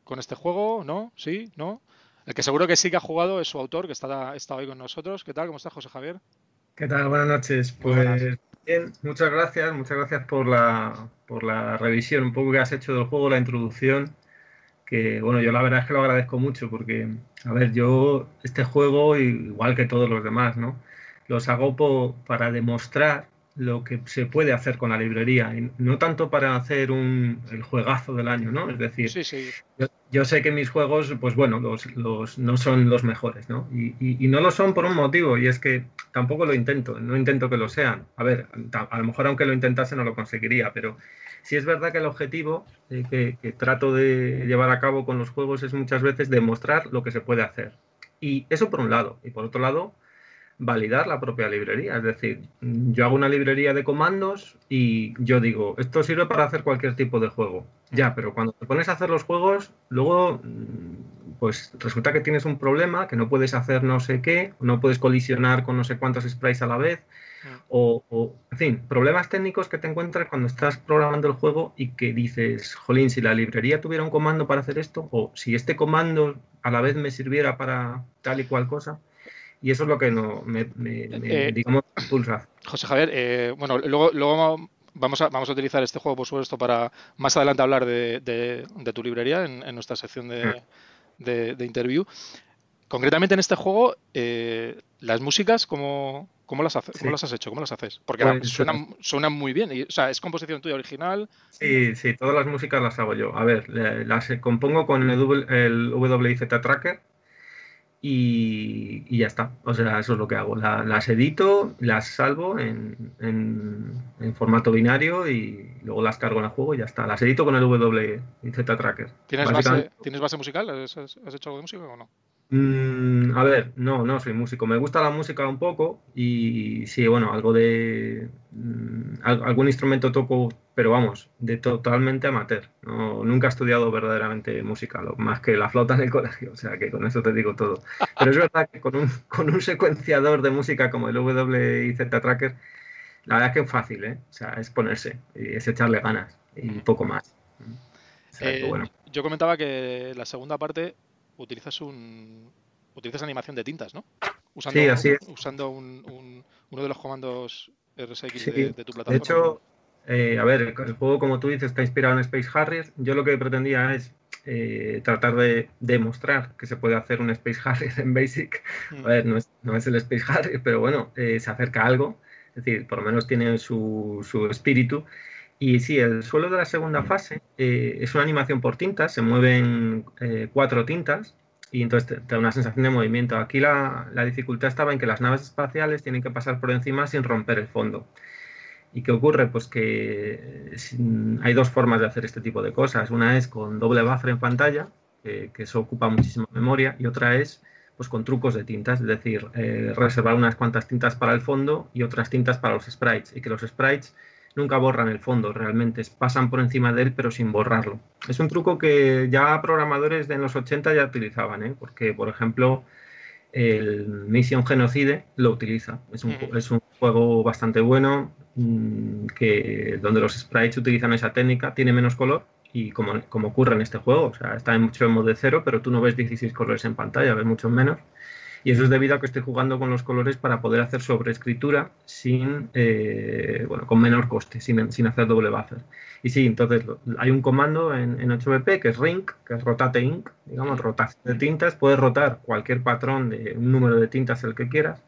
con este juego, ¿no? ¿Sí? ¿No? El que seguro que sí que ha jugado es su autor, que está, está hoy con nosotros. ¿Qué tal? ¿Cómo está José Javier? ¿Qué tal? Buenas noches. Pues bien, muchas gracias. Muchas gracias por la, por la revisión un poco que has hecho del juego, la introducción que bueno, yo la verdad es que lo agradezco mucho porque, a ver, yo este juego, igual que todos los demás, ¿no? Los hago para demostrar lo que se puede hacer con la librería, y no tanto para hacer un, el juegazo del año, ¿no? Es decir, Yo, sé que mis juegos, pues bueno, los, los, no son los mejores, ¿no? Y, y, no lo son por un motivo, y es que tampoco lo intento, no intento que lo sean. A ver, a lo mejor aunque lo intentase no lo conseguiría, pero si es verdad que el objetivo que, trato de llevar a cabo con los juegos es muchas veces demostrar lo que se puede hacer. Y eso por un lado. Y por otro lado, validar la propia librería. Es decir, yo hago una librería de comandos y yo digo, esto sirve para hacer cualquier tipo de juego. Ya, pero cuando te pones a hacer los juegos, luego pues resulta que tienes un problema, que no puedes hacer no sé qué, no puedes colisionar con no sé cuántos sprites a la vez, o, en fin, problemas técnicos que te encuentras cuando estás programando el juego y que dices, jolín, si la librería tuviera un comando para hacer esto, o si este comando a la vez me sirviera para tal y cual cosa. Y eso es lo que no, me, eh, digamos, impulsa. José Javier, eh, bueno, luego, luego vamos a, vamos a utilizar este juego, por supuesto, para más adelante hablar de, tu librería en, nuestra sección de, de, interview. Concretamente en este juego, eh, las músicas, ¿cómo, cómo, las ¿cómo las has hecho? ¿Cómo las haces? Porque pues, suenan, suenan, muy bien. o sea, ¿es composición tuya original? Sí, sí, todas las músicas las hago yo. A ver, las compongo con el, el WIZ Tracker y, ya está. O sea, eso es lo que hago. las edito, las salvo en, en, formato binario y luego las cargo en el juego y ya está. Las edito con el WIZ Tracker. ¿Tienes base, ¿Tienes base musical? ¿Has, ¿Has, hecho algo de música o no? Mm, a ver, no, no soy músico. Me gusta la música un poco y sí, bueno, algo de. Mm, algún instrumento toco, pero vamos, de totalmente amateur. No, nunca he estudiado verdaderamente música, lo, más que la flauta en el colegio, o sea que con eso te digo todo. Pero es verdad que con un, con un secuenciador de música como el WIZ Tracker, la verdad es que es fácil, ¿eh? O sea, es ponerse, y es echarle ganas y poco más. Eh, bueno. Yo comentaba que la segunda parte utilizas un utilizas animación de tintas, ¿no? Usando, sí, así es. Usando un, uno de los comandos RSX de, tu plataforma. De hecho, eh, a ver, el, juego, como tú dices, está inspirado en Space Harrier. Yo lo que pretendía es eh, tratar de demostrar que se puede hacer un Space Harrier en Basic. Mm. A ver, no es, no es, el Space Harrier, pero bueno, eh, se acerca a algo. Es decir, por lo menos tiene su, su espíritu. Y sí, el suelo de la segunda fase eh, es una animación por tintas, se mueven eh, cuatro tintas y entonces te, da una sensación de movimiento. Aquí la, dificultad estaba en que las naves espaciales tienen que pasar por encima sin romper el fondo. ¿Y qué ocurre? Pues que hay dos formas de hacer este tipo de cosas. Una es con doble buffer en pantalla, que eso ocupa muchísima memoria, y otra es pues con trucos de tintas, es decir, eh, reservar unas cuantas tintas para el fondo y otras tintas para los sprites, y que los sprites nunca borran el fondo, realmente pasan por encima de él pero sin borrarlo. Es un truco que ya programadores de los 80 ya utilizaban, ¿eh? porque por ejemplo el Mission Genocide lo utiliza. Es un, es un juego bastante bueno mm, que, donde los sprites utilizan esa técnica, tiene menos color y como, como ocurre en este juego, o sea, está mucho en modo de cero, pero tú no ves 16 colores en pantalla, ves mucho menos. Y eso es debido a que estoy jugando con los colores para poder hacer sobreescritura sin, eh, bueno, con menor coste, sin, sin, hacer doble buffer. Y sí, entonces hay un comando en, en 8BP que es ring, que es rotate ink, digamos, rotación de tintas. Puedes rotar cualquier patrón de un número de tintas el que quieras.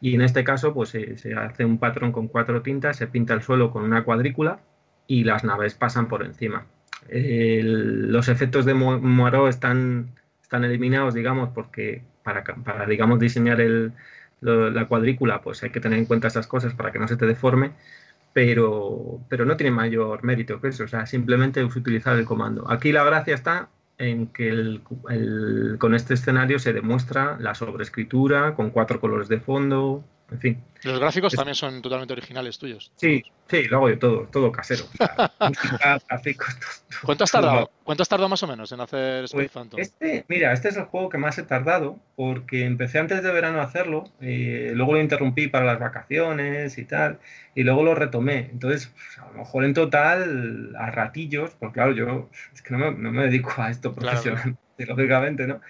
Y en este caso, pues se hace un patrón con cuatro tintas, se pinta el suelo con una cuadrícula y las naves pasan por encima. los efectos de Moirot están, están eliminados, digamos, porque para, digamos, diseñar el, la cuadrícula, pues hay que tener en cuenta esas cosas para que no se te deforme. pero, pero no tiene mayor mérito que eso, o sea, simplemente es utilizar el comando. Aquí la gracia está en que el, con este escenario se demuestra la sobreescritura con cuatro colores de fondo, en fin. Los gráficos también son totalmente originales tuyos. Sí, sí, lo hago yo todo, todo casero. [laughs] ¿Cuánto has tardado? ¿Cuánto has tardado más o menos en hacer Space pues Phantom? Este, mira, este es el juego que más he tardado porque empecé antes de verano a hacerlo, eh, luego lo interrumpí para las vacaciones y tal, y luego lo retomé. Entonces, pues, a lo mejor en total, a ratillos, porque claro, yo es que no me, dedico a esto profesionalmente, [laughs] lógicamente, ¿no?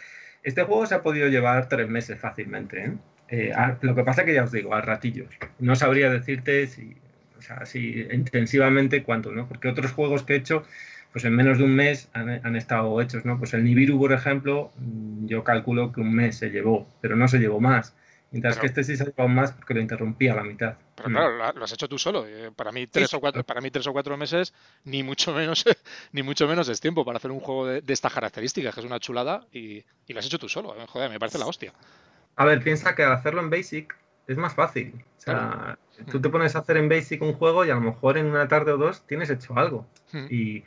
Este juego se ha podido llevar tres meses fácilmente, ¿eh? Eh, lo que pasa es que ya os digo, a ratillos. No sabría decirte si, o sea, si intensivamente cuánto, ¿no? Porque otros juegos que he hecho, pues en menos de un mes han, estado hechos, ¿no? Pues el Nibiru, por ejemplo, mm, yo calculo que un mes se llevó, pero no se llevó más. Mientras que este sí se ha llevado más porque lo interrumpí a la mitad. Pero claro, lo has hecho tú solo. Eh, para mí tres o cuatro, para mí tres o cuatro meses, ni mucho menos, [laughs] ni mucho menos es tiempo para hacer un juego de, estas características, que es una chulada, y, y, lo has hecho tú solo. Eh, joder, me parece la hostia. A ver, piensa que hacerlo en Basic es más fácil. O sea, tú te pones a hacer en Basic un juego y a lo mejor en una tarde o dos tienes hecho algo. Y,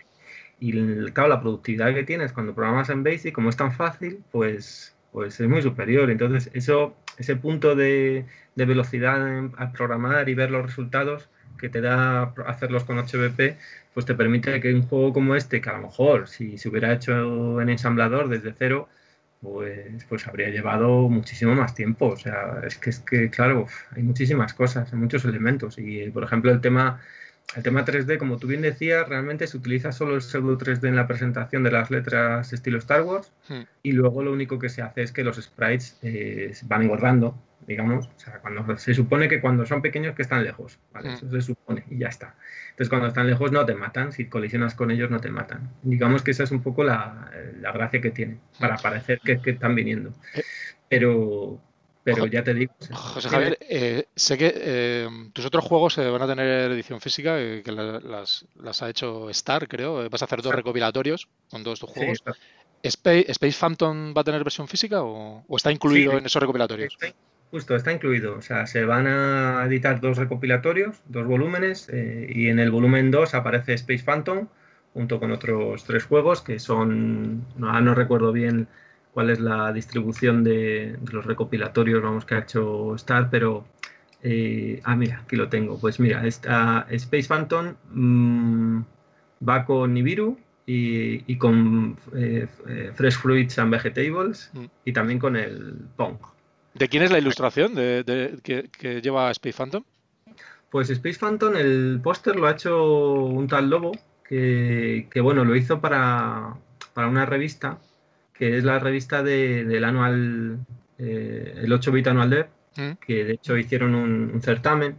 y claro, la productividad que tienes cuando programas en Basic, como es tan fácil, pues, pues es muy superior. Entonces, eso, ese punto de, de velocidad al programar y ver los resultados que te da hacerlos con 8BP, pues te permite que un juego como este, que a lo mejor si se hubiera hecho en ensamblador desde cero, pues, pues habría llevado muchísimo más tiempo. O sea, es que, es que, claro, hay muchísimas cosas, hay muchos elementos. Y, por ejemplo, el tema, el tema 3D, como tú bien decías, realmente se utiliza solo el pseudo 3D en la presentación de las letras estilo Star Wars. Hmm. Y luego lo único que se hace es que los sprites eh, van engordando, digamos. O sea, cuando se supone que cuando son pequeños que están lejos. ¿vale? Hmm. Eso se supone y ya está. Entonces, cuando están lejos no te matan, si colisionas con ellos no te matan. Digamos que esa es un poco la, gracia que tiene, para parecer que, están viniendo. Eh. Pero, pero ya te digo. José Javier, eh, sé que eh, tus otros juegos van a tener edición física, que las, ha hecho Star, creo. Vas a hacer dos recopilatorios con todos tus juegos. Space, Phantom va a tener versión física o, está incluido en esos recopilatorios? Justo, está incluido. O sea, se van a editar dos recopilatorios, dos volúmenes, eh, y en el volumen 2 aparece Space Phantom, junto con otros tres juegos que son, no, no recuerdo bien cuál es la distribución de, los recopilatorios vamos, que ha hecho Star, pero... Eh, ah, mira, aquí lo tengo. Pues mira, esta Space Phantom mm, va con Nibiru, y, con eh, Fresh Fruits and Vegetables mm. y también con el Pong. ¿De quién es la ilustración de, que, lleva Space Phantom? Pues Space Phantom, el póster lo ha hecho un tal Lobo, que, bueno, lo hizo para, una revista, que es la revista del anual, eh, el 8-bit anual dev, mm. que de hecho hicieron un certamen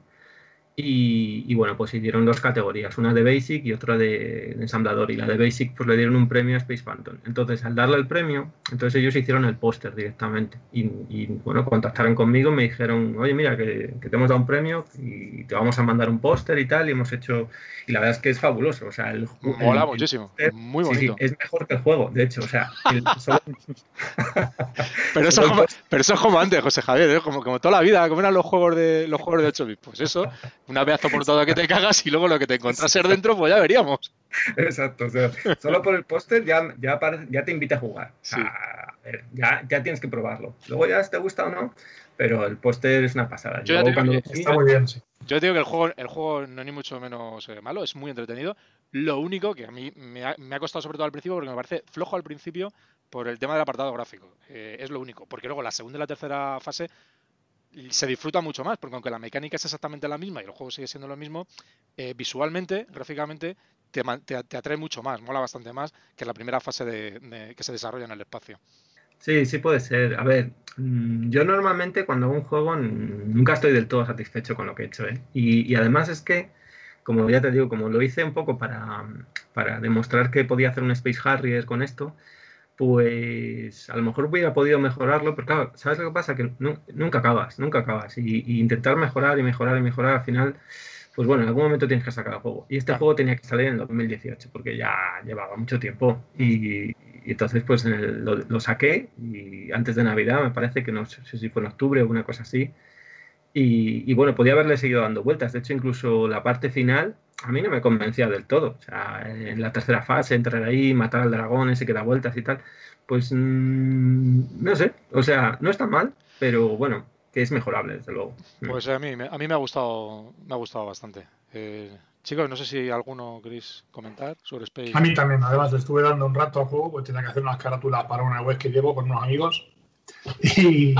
y, bueno, pues hicieron dos categorías, una de Basic y otra de, ensamblador. Y la de Basic pues le dieron un premio a Space Phantom. Entonces, al darle el premio, entonces ellos hicieron el póster directamente. Y, bueno, contactaron conmigo, me dijeron, oye, mira, que, te hemos dado un premio y te vamos a mandar un póster y tal. Y hemos hecho... Y la verdad es que es fabuloso. O sea, el Mola muchísimo. Muy bonito. es mejor que el juego, de hecho. O sea, [laughs] pero, eso como, pero eso es como antes, José Javier, ¿eh? como, como toda la vida, como eran los juegos de los juegos de 8 bits. Pues eso una pedazo por todo que te [laughs] cagas y luego lo que te ser dentro, pues ya veríamos. Exacto, o sea, solo por el póster ya, ya, ya, te invita a jugar. ya, ya tienes que probarlo. Luego ya si te gusta o no, pero el póster es una pasada. Yo está muy bien, Yo digo que el juego, el juego no es ni mucho menos eh, malo, es muy entretenido. Lo único que a mí me ha, me ha, costado sobre todo al principio, porque me parece flojo al principio por el tema del apartado gráfico. Eh, es lo único. Porque luego la segunda y la tercera fase se disfruta mucho más, porque aunque la mecánica es exactamente la misma y el juego sigue siendo lo mismo, eh, visualmente, gráficamente, te, te, atrae mucho más, mola bastante más que la primera fase de, que se desarrolla en el espacio. Sí, sí puede ser. A ver, mm, yo normalmente cuando hago un juego nunca estoy del todo satisfecho con lo que he hecho. ¿eh? Y, además es que, como ya te digo, como lo hice un poco para, para demostrar que podía hacer un Space Harrier con esto, pues a lo mejor hubiera podido mejorarlo, pero claro, ¿sabes lo que pasa? Que nunca acabas, nunca acabas. Y, intentar mejorar y mejorar y mejorar, al final, pues bueno, en algún momento tienes que sacar el juego. Y este juego tenía que salir en 2018, porque ya llevaba mucho tiempo. Y, entonces, pues lo, saqué y antes de Navidad, me parece que no sé si fue en octubre o una cosa así. Y, bueno, podía haberle seguido dando vueltas. De hecho, incluso la parte final a mí no me convencía del todo. O sea, en la tercera fase, entrar ahí, matar al dragón, ese que da vueltas y tal, pues mm, no sé. O sea, no está mal, pero bueno, que es mejorable, desde luego. Pues a mí, a mí me ha gustado, me ha gustado bastante. Eh, chicos, no sé si alguno queréis comentar sobre Space. A mí también, además le estuve dando un rato al juego, pues tenía que hacer unas carátulas para una web que llevo con unos amigos. Y,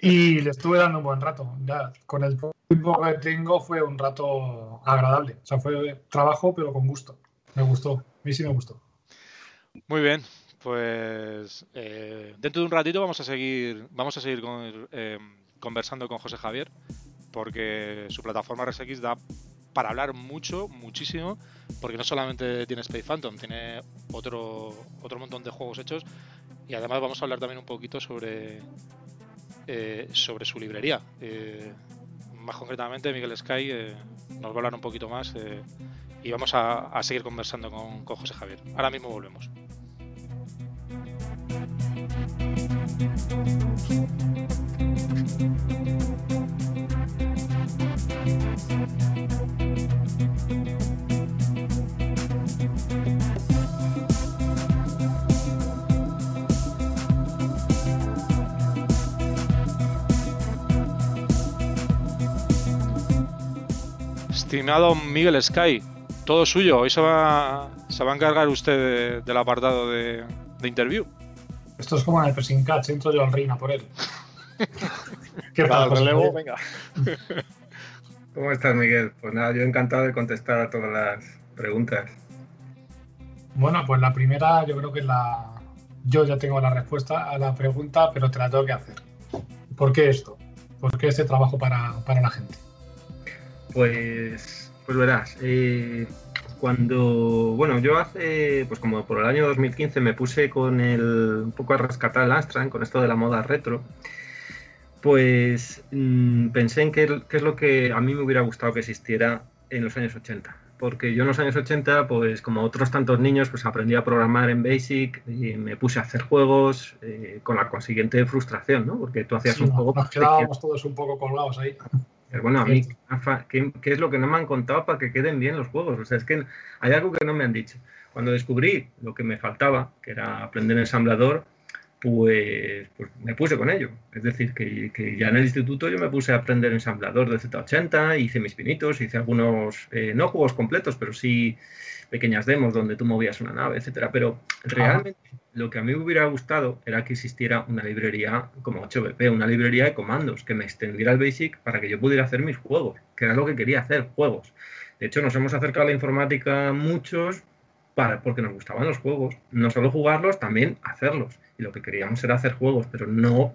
y le estuve dando un buen rato. Ya, con el tiempo que tengo fue un rato agradable. O sea, fue trabajo, pero con gusto. Me gustó. A mí sí me gustó. Muy bien, pues eh, dentro de un ratito vamos a seguir, vamos a seguir eh, conversando con José Javier, porque su plataforma RSX da para hablar mucho, muchísimo, porque no solamente tiene Space Phantom, tiene otro, otro montón de juegos hechos y además vamos a hablar también un poquito sobre eh, sobre su librería. Eh, más concretamente, Miguel Sky eh, nos va a hablar un poquito más y vamos a, seguir conversando con, con José Javier. Ahora mismo volvemos. Estimado Miguel Sky, todo suyo. Hoy se va, se va a encargar usted del apartado de, interview. Esto es como en el pressing catch, entro yo al reina por él. [laughs] ¿Qué tal, relevo? Venga. [laughs] ¿Cómo estás, Miguel? Pues nada, yo encantado de contestar a todas las preguntas. Bueno, pues la primera, yo creo que la. Yo ya tengo la respuesta a la pregunta, pero te la tengo que hacer. ¿Por qué esto? ¿Por qué este trabajo para, para la gente? Pues, pues verás, eh, cuando, bueno, yo hace, pues como por el año 2015 me puse con el, un poco a rescatar el Amstrad con esto de la moda retro, pues mm, pensé en qué, es lo que a mí me hubiera gustado que existiera en los años 80 porque yo en los años 80, pues como otros tantos niños, pues aprendí a programar en Basic y me puse a hacer juegos eh, con la consiguiente frustración, ¿no? Porque tú hacías un juego... Nos quedábamos todos un poco colgados ahí. Bueno, a mí, ¿qué, es lo que no me han contado para que queden bien los juegos? O sea, es que hay algo que no me han dicho. Cuando descubrí lo que me faltaba, que era aprender ensamblador, pues, pues me puse con ello. Es decir, que, ya en el instituto yo me puse a aprender ensamblador de Z80, hice mis pinitos, hice algunos, eh, no juegos completos, pero sí pequeñas demos donde tú movías una nave, etcétera. Pero realmente lo que a mí me hubiera gustado era que existiera una librería como 8BP, una librería de comandos que me extendiera el BASIC para que yo pudiera hacer mis juegos, que era lo que quería hacer, juegos. De hecho, nos hemos acercado a la informática muchos para, porque nos gustaban los juegos. No solo jugarlos, también hacerlos. Y lo que queríamos era hacer juegos, pero no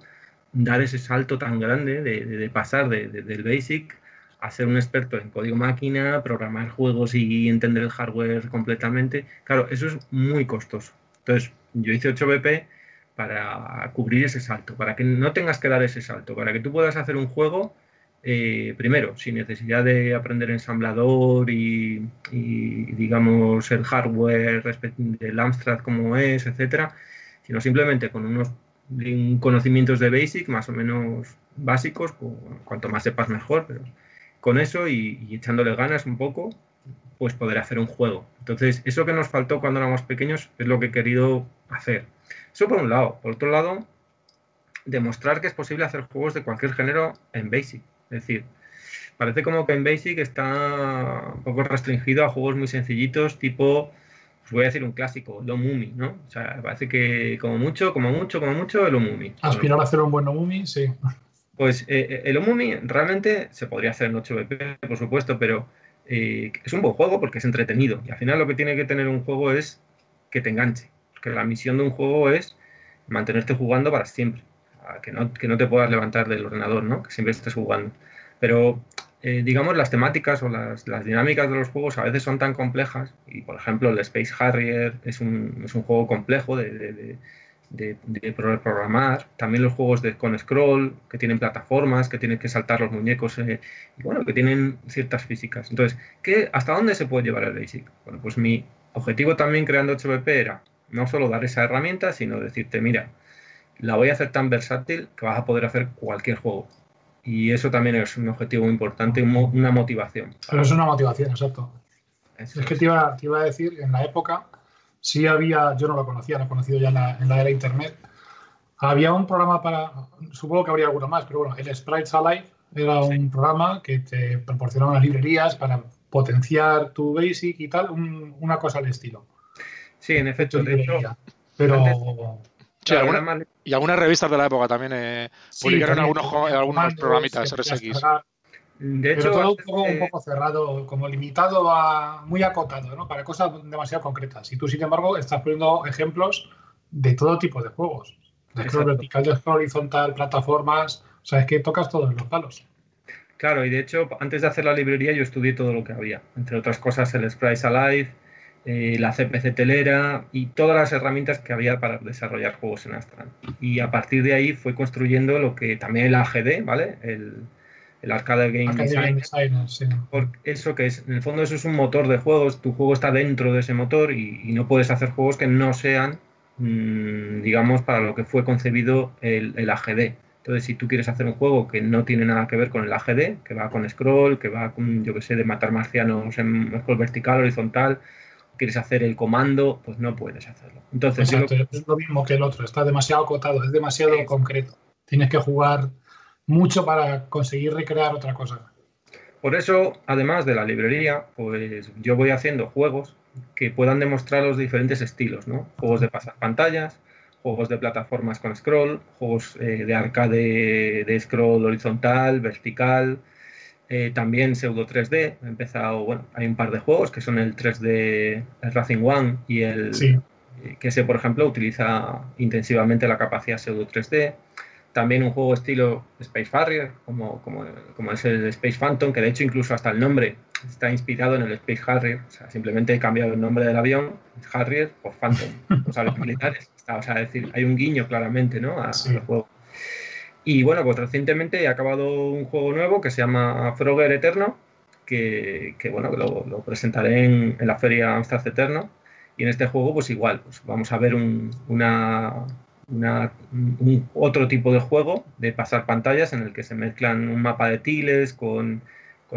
dar ese salto tan grande de, pasar del BASIC a ser un experto en código máquina, programar juegos y entender el hardware completamente. Claro, eso es muy costoso. Entonces, yo hice 8BP para cubrir ese salto, para que no tengas que dar ese salto, para que tú puedas hacer un juego, eh, primero, sin necesidad de aprender ensamblador y, digamos, el hardware del Amstrad como es, etcétera, sino simplemente con unos conocimientos de Basic más o menos básicos, cuanto más sepas mejor, pero con eso y, echándole ganas un poco, pues poder hacer un juego. Entonces, eso que nos faltó cuando éramos pequeños es lo que he querido hacer. Eso por un lado. Por otro lado, demostrar que es posible hacer juegos de cualquier género en Basic. Es decir, parece como que en Basic está un poco restringido a juegos muy sencillitos, tipo, os voy a decir un clásico, Lo Mumi, ¿no? O sea, parece que como mucho, como mucho, como mucho, Lo Mumi. Aspirar a hacer un buen Mumi, sí. Pues eh, eh, el Omumi realmente se podría hacer en 8BP, por supuesto, pero eh, es un buen juego porque es entretenido. Y al final lo que tiene que tener un juego es que te enganche. Porque la misión de un juego es mantenerte jugando para siempre. Que no, que no te puedas levantar del ordenador, ¿no? Que siempre estés jugando. Pero, digamos, las temáticas o las, las, dinámicas de los juegos a veces son tan complejas. Y, por ejemplo, el Space Harrier es un, es un juego complejo de de, programar, también los juegos de, con scroll, que tienen plataformas, que tienen que saltar los muñecos, eh, y bueno, que tienen ciertas físicas. Entonces, ¿qué, ¿hasta dónde se puede llevar el BASIC? Bueno, pues mi objetivo también creando 8BP era no solo dar esa herramienta, sino decirte, mira, la voy a hacer tan versátil que vas a poder hacer cualquier juego. Y eso también es un objetivo muy importante, una motivación. Pero es una motivación, exacto. es que te iba, te iba, a decir, en la época sí había, yo no lo conocía, lo he conocido ya en la, en la era Internet, había un programa para, supongo que habría alguno más, pero bueno, el Sprites Alive era un programa que te proporcionaba unas librerías para potenciar tu Basic y tal, una cosa al estilo. Sí, en efecto, de hecho, pero... y algunas revistas de la época también eh, publicaron algunos, algunos programitas RSX. De hecho, Pero todo un poco, cerrado, como limitado a muy acotado, ¿no? Para cosas demasiado concretas. Y tú, sin embargo, estás poniendo ejemplos de todo tipo de juegos. De scroll vertical, de scroll horizontal, plataformas. O sea, es que tocas todos los palos. Claro, y de hecho, antes de hacer la librería, yo estudié todo lo que había. Entre otras cosas, el Sprites Alive, eh, la CPC telera y todas las herramientas que había para desarrollar juegos en Astral. Y a partir de ahí fue construyendo lo que también el AGD, ¿vale? El, el Arcade Game Design. eso que es, en el fondo eso es un motor de juegos, tu juego está dentro de ese motor y, no puedes hacer juegos que no sean, mm, digamos, para lo que fue concebido el, el, AGD. Entonces, si tú quieres hacer un juego que no tiene nada que ver con el AGD, que va con scroll, que va con, yo que sé, de matar marcianos en scroll vertical, horizontal, quieres hacer el comando, pues no puedes hacerlo. Entonces, es lo mismo que el otro, está demasiado acotado, es demasiado concreto. Tienes que jugar mucho para conseguir recrear otra cosa. Por eso, además de la librería, pues yo voy haciendo juegos que puedan demostrar los diferentes estilos, ¿no? Juegos de pasar pantallas, juegos de plataformas con scroll, juegos eh, de arcade de scroll horizontal, vertical, eh, también pseudo 3D. He empezado, bueno, hay un par de juegos que son el 3D, el Racing One y el que ese, por ejemplo, utiliza intensivamente la capacidad pseudo 3D también un juego estilo Space Harrier, como, como, como, es el Space Phantom, que de hecho incluso hasta el nombre está inspirado en el Space Harrier, o sea, simplemente he cambiado el nombre del avión, Harrier, por Phantom, o sea, los militares. O sea, decir, hay un guiño claramente, ¿no? A, juego. Y bueno, pues recientemente he acabado un juego nuevo que se llama Frogger Eterno, que, que bueno, lo, lo presentaré en, en, la feria Amstrad Eterno. Y en este juego, pues igual, pues vamos a ver un, una, un otro tipo de juego de pasar pantallas en el que se mezclan un mapa de tiles con,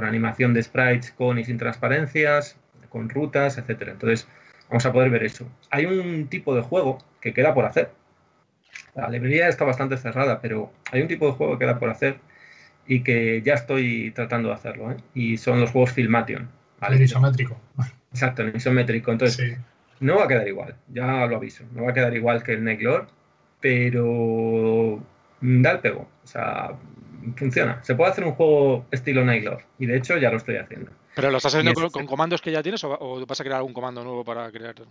animación de sprites con y sin transparencias, con rutas, etcétera. Entonces, vamos a poder ver eso. Hay un tipo de juego que queda por hacer. La librería está bastante cerrada, pero hay un tipo de juego que queda por hacer y que ya estoy tratando de hacerlo. ¿eh? Y son los juegos Filmation. ¿vale? isométrico. Exacto, en isométrico. Entonces, no va a quedar igual, ya lo aviso. No va a quedar igual que el Neglor, pero da el pego. O sea, funciona. Se puede hacer un juego estilo Nightlord y de hecho ya lo estoy haciendo. ¿Pero lo estás haciendo con, comandos que ya tienes o, vas a crear algún comando nuevo para crearlo?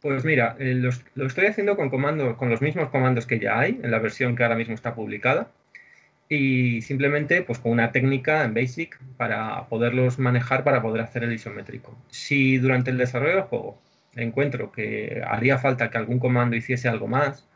Pues mira, eh, lo, estoy haciendo con comandos, con los mismos comandos que ya hay en la versión que ahora mismo está publicada y simplemente pues con una técnica en Basic para poderlos manejar para poder hacer el isométrico. Si durante el desarrollo del juego encuentro que haría falta que algún comando hiciese algo más,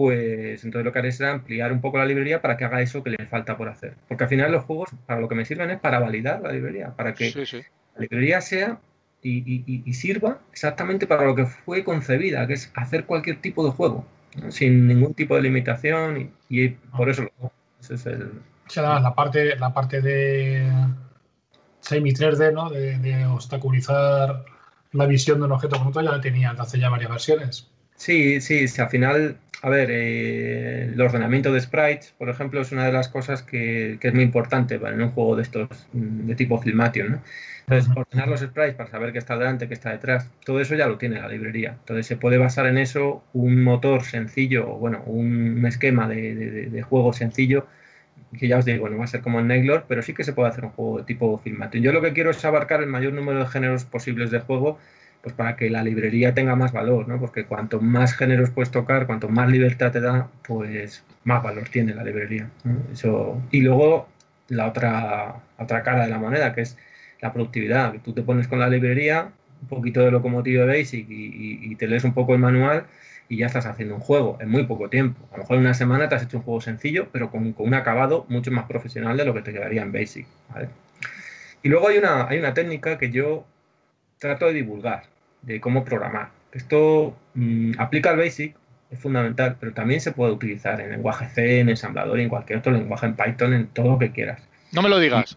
pues entonces lo que haré será ampliar un poco la librería para que haga eso que le falta por hacer. Porque al final los juegos para lo que me sirven es para validar la librería, para que la librería sea y, sirva exactamente para lo que fue concebida, que es hacer cualquier tipo de juego, sin ningún tipo de limitación y, por eso lo Ese es el... la parte, la parte de semi 3D, ¿no? De, de, obstaculizar la visión de un objeto como otro ya la tenía hace ya varias versiones. Sí, sí, sí, al final a ver, eh, el ordenamiento de sprites, por ejemplo, es una de las cosas que, es muy importante en un juego de estos mm, de tipo Filmation. ¿no? Entonces, ordenar los sprites para saber qué está delante, qué está detrás, todo eso ya lo tiene la librería. Entonces, se puede basar en eso un motor sencillo, bueno, un esquema de, juego sencillo, que ya os digo, no va a ser como en Neglor, pero sí que se puede hacer un juego de tipo Filmation. Yo lo que quiero es abarcar el mayor número de géneros posibles de juego pues para que la librería tenga más valor, ¿no? Porque cuanto más géneros puedes tocar, cuanto más libertad te da, pues más valor tiene la librería. Eso, y luego la otra, otra cara de la moneda, que es la productividad. Tú te pones con la librería, un poquito de locomotivo de Basic y, te lees un poco el manual y ya estás haciendo un juego en muy poco tiempo. A lo mejor en una semana te has hecho un juego sencillo, pero con, un acabado mucho más profesional de lo que te quedaría en Basic. Y luego hay una, hay una técnica que yo trato de divulgar, de cómo programar. Esto mm, aplica al Basic, es fundamental, pero también se puede utilizar en lenguaje C, en ensamblador y en cualquier otro lenguaje, en Python, en todo lo que quieras. No me lo digas.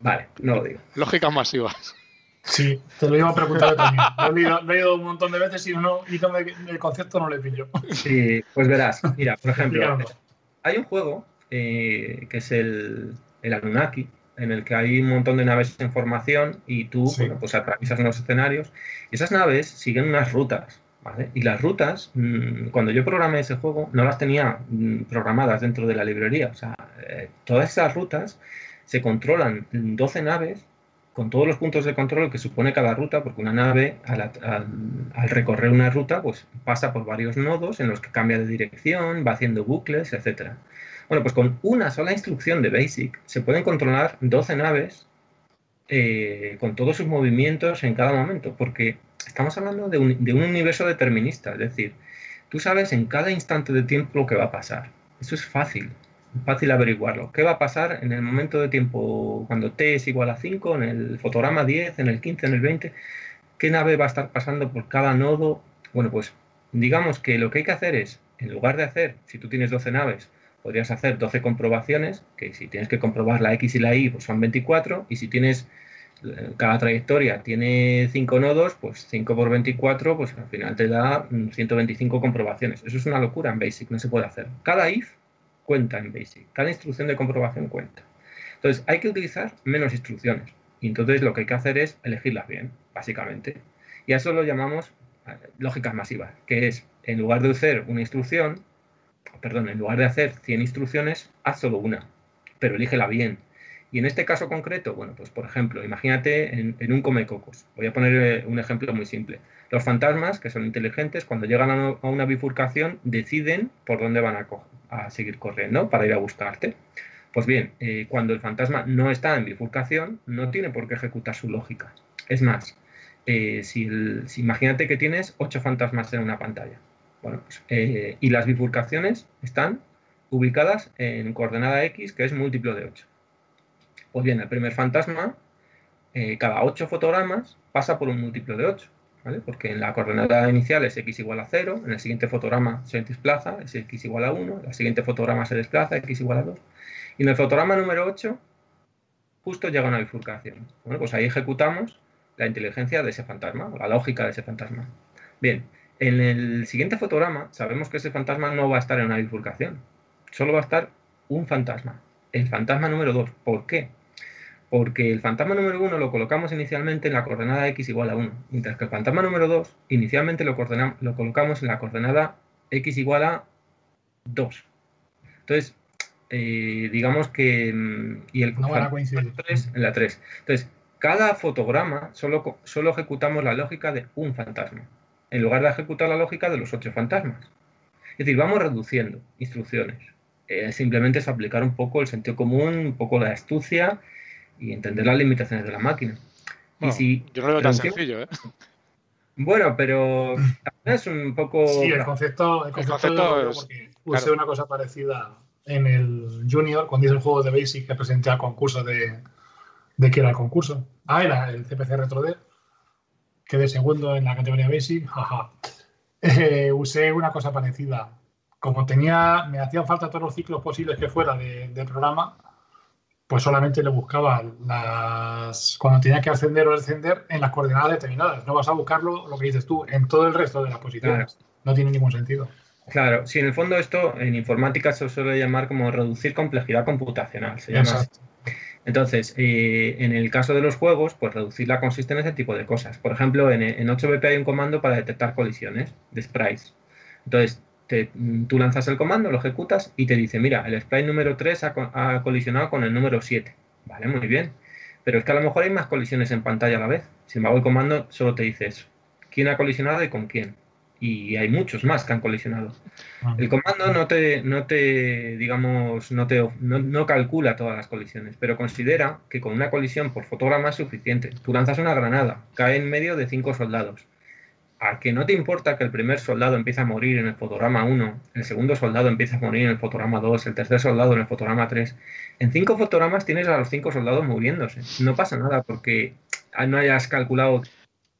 Vale, no lo digo. Lógicas masivas. Sí, te lo iba a preguntar también. Lo he leído, lo he leído un montón de veces y, no, y no me- el concepto no le pillo. Sí, pues verás, mira, por ejemplo, [laughs] hay un juego eh, que es el, el Anunnaki, en el que hay un montón de naves en formación y tú Sí. bueno, pues atraviesas unos escenarios y esas naves siguen unas rutas. ¿vale? Y las rutas, mm, cuando yo programé ese juego, no las tenía mm, programadas dentro de la librería. O sea, eh, todas esas rutas se controlan en 12 naves con todos los puntos de control que supone cada ruta, porque una nave al, al- al recorrer una ruta pues pasa por varios nodos en los que cambia de dirección, va haciendo bucles, etcétera. Bueno, pues con una sola instrucción de BASIC se pueden controlar 12 naves eh, con todos sus movimientos en cada momento, porque estamos hablando de un, de un universo determinista, es decir, tú sabes en cada instante de tiempo lo que va a pasar. Eso es fácil, fácil averiguarlo. ¿Qué va a pasar en el momento de tiempo cuando t es igual a 5, en el fotograma 10, en el 15, en el 20? ¿Qué nave va a estar pasando por cada nodo? Bueno, pues digamos que lo que hay que hacer es, en lugar de hacer, si tú tienes 12 naves, podrías hacer 12 comprobaciones, que si tienes que comprobar la X y la Y, pues son 24, y si tienes eh, cada trayectoria tiene 5 nodos, pues 5 por 24, pues al final te da mm, 125 comprobaciones. Eso es una locura en BASIC, no se puede hacer. Cada if cuenta en BASIC, cada instrucción de comprobación cuenta. Entonces hay que utilizar menos instrucciones, y entonces lo que hay que hacer es elegirlas bien, básicamente. Y a eso lo llamamos eh, lógicas masivas, que es, en lugar de hacer una instrucción, perdón, en lugar de hacer 100 instrucciones, haz solo una, pero elígela bien. Y en este caso concreto, bueno, pues por ejemplo, imagínate en, un comecocos. Voy a poner eh, un ejemplo muy simple. Los fantasmas, que son inteligentes, cuando llegan a, una bifurcación, deciden por dónde van a, seguir corriendo para ir a buscarte. Pues bien, eh, cuando el fantasma no está en bifurcación, no tiene por qué ejecutar su lógica. Es más, eh, si imagínate que tienes ocho fantasmas en una pantalla. Bueno, pues, eh, y las bifurcaciones están ubicadas en coordenada X, que es múltiplo de 8. Pues bien, el primer fantasma, eh, cada 8 fotogramas pasa por un múltiplo de 8, ¿vale? Porque en la coordenada inicial es x igual a 0, en el siguiente fotograma se desplaza, es x igual a 1, en el siguiente fotograma se desplaza, x igual a 2. Y en el fotograma número 8, justo llega una bifurcación. Bueno, pues ahí ejecutamos la inteligencia de ese fantasma, o la lógica de ese fantasma. Bien, en el siguiente fotograma sabemos que ese fantasma no va a estar en una bifurcación, solo va a estar un fantasma, el fantasma número 2. ¿Por qué? Porque el fantasma número 1 lo colocamos inicialmente en la coordenada x igual a 1, mientras que el fantasma número 2 inicialmente lo, colocamos en la coordenada x igual a 2. Entonces, eh, digamos que... mm, Y el No van a coincidir. 3 en la 3. Entonces, cada fotograma solo, solo ejecutamos la lógica de un fantasma, en lugar de ejecutar la lógica de los ocho fantasmas. Es decir, vamos reduciendo instrucciones. Eh, simplemente es aplicar un poco el sentido común, un poco la astucia y entender las limitaciones de la máquina. Bueno, y si yo no lo veo tan sencillo, ¿eh? Bueno, pero es un poco... Sí, el concepto, el concepto, es- porque usé claro. una cosa parecida en el Junior cuando hice el juego de Basic que presenté al concurso de, de que era el concurso. Ah, era el CPC RetroD. Quedé segundo en la categoría Basic. Jaja. Eh, usé una cosa parecida. Como tenía, me hacían falta todos los ciclos posibles que fuera de, de programa, pues solamente le buscaba las cuando tenía que ascender o descender en las coordenadas determinadas. No vas a buscarlo, lo que dices tú, en todo el resto de las posiciones. No tiene ningún sentido. Claro, sí, en el fondo esto en informática se suele llamar como reducir complejidad computacional. Se llama así. Entonces, eh, en el caso de los juegos, pues reducirla consiste en ese tipo de cosas. Por ejemplo, en, en 8BP hay un comando para detectar colisiones de sprites. Entonces, te- mm, tú lanzas el comando, lo ejecutas y te dice, mira, el sprite número 3 ha, co- ha colisionado con el número 7. Vale, muy bien. Pero es que a lo mejor hay más colisiones en pantalla a la vez. Sin embargo, el comando solo te dice eso. ¿Quién ha colisionado y con quién? Y hay muchos más que han colisionado. El comando no te, no te digamos, no te no, no calcula todas las colisiones, pero considera que con una colisión por fotograma es suficiente. Tú lanzas una granada, cae en medio de cinco soldados. A que no te importa que el primer soldado empiece a morir en el fotograma 1, el segundo soldado empieza a morir en el fotograma 2, el tercer soldado en el fotograma 3. En cinco fotogramas tienes a los cinco soldados muriéndose. No pasa nada porque no hayas calculado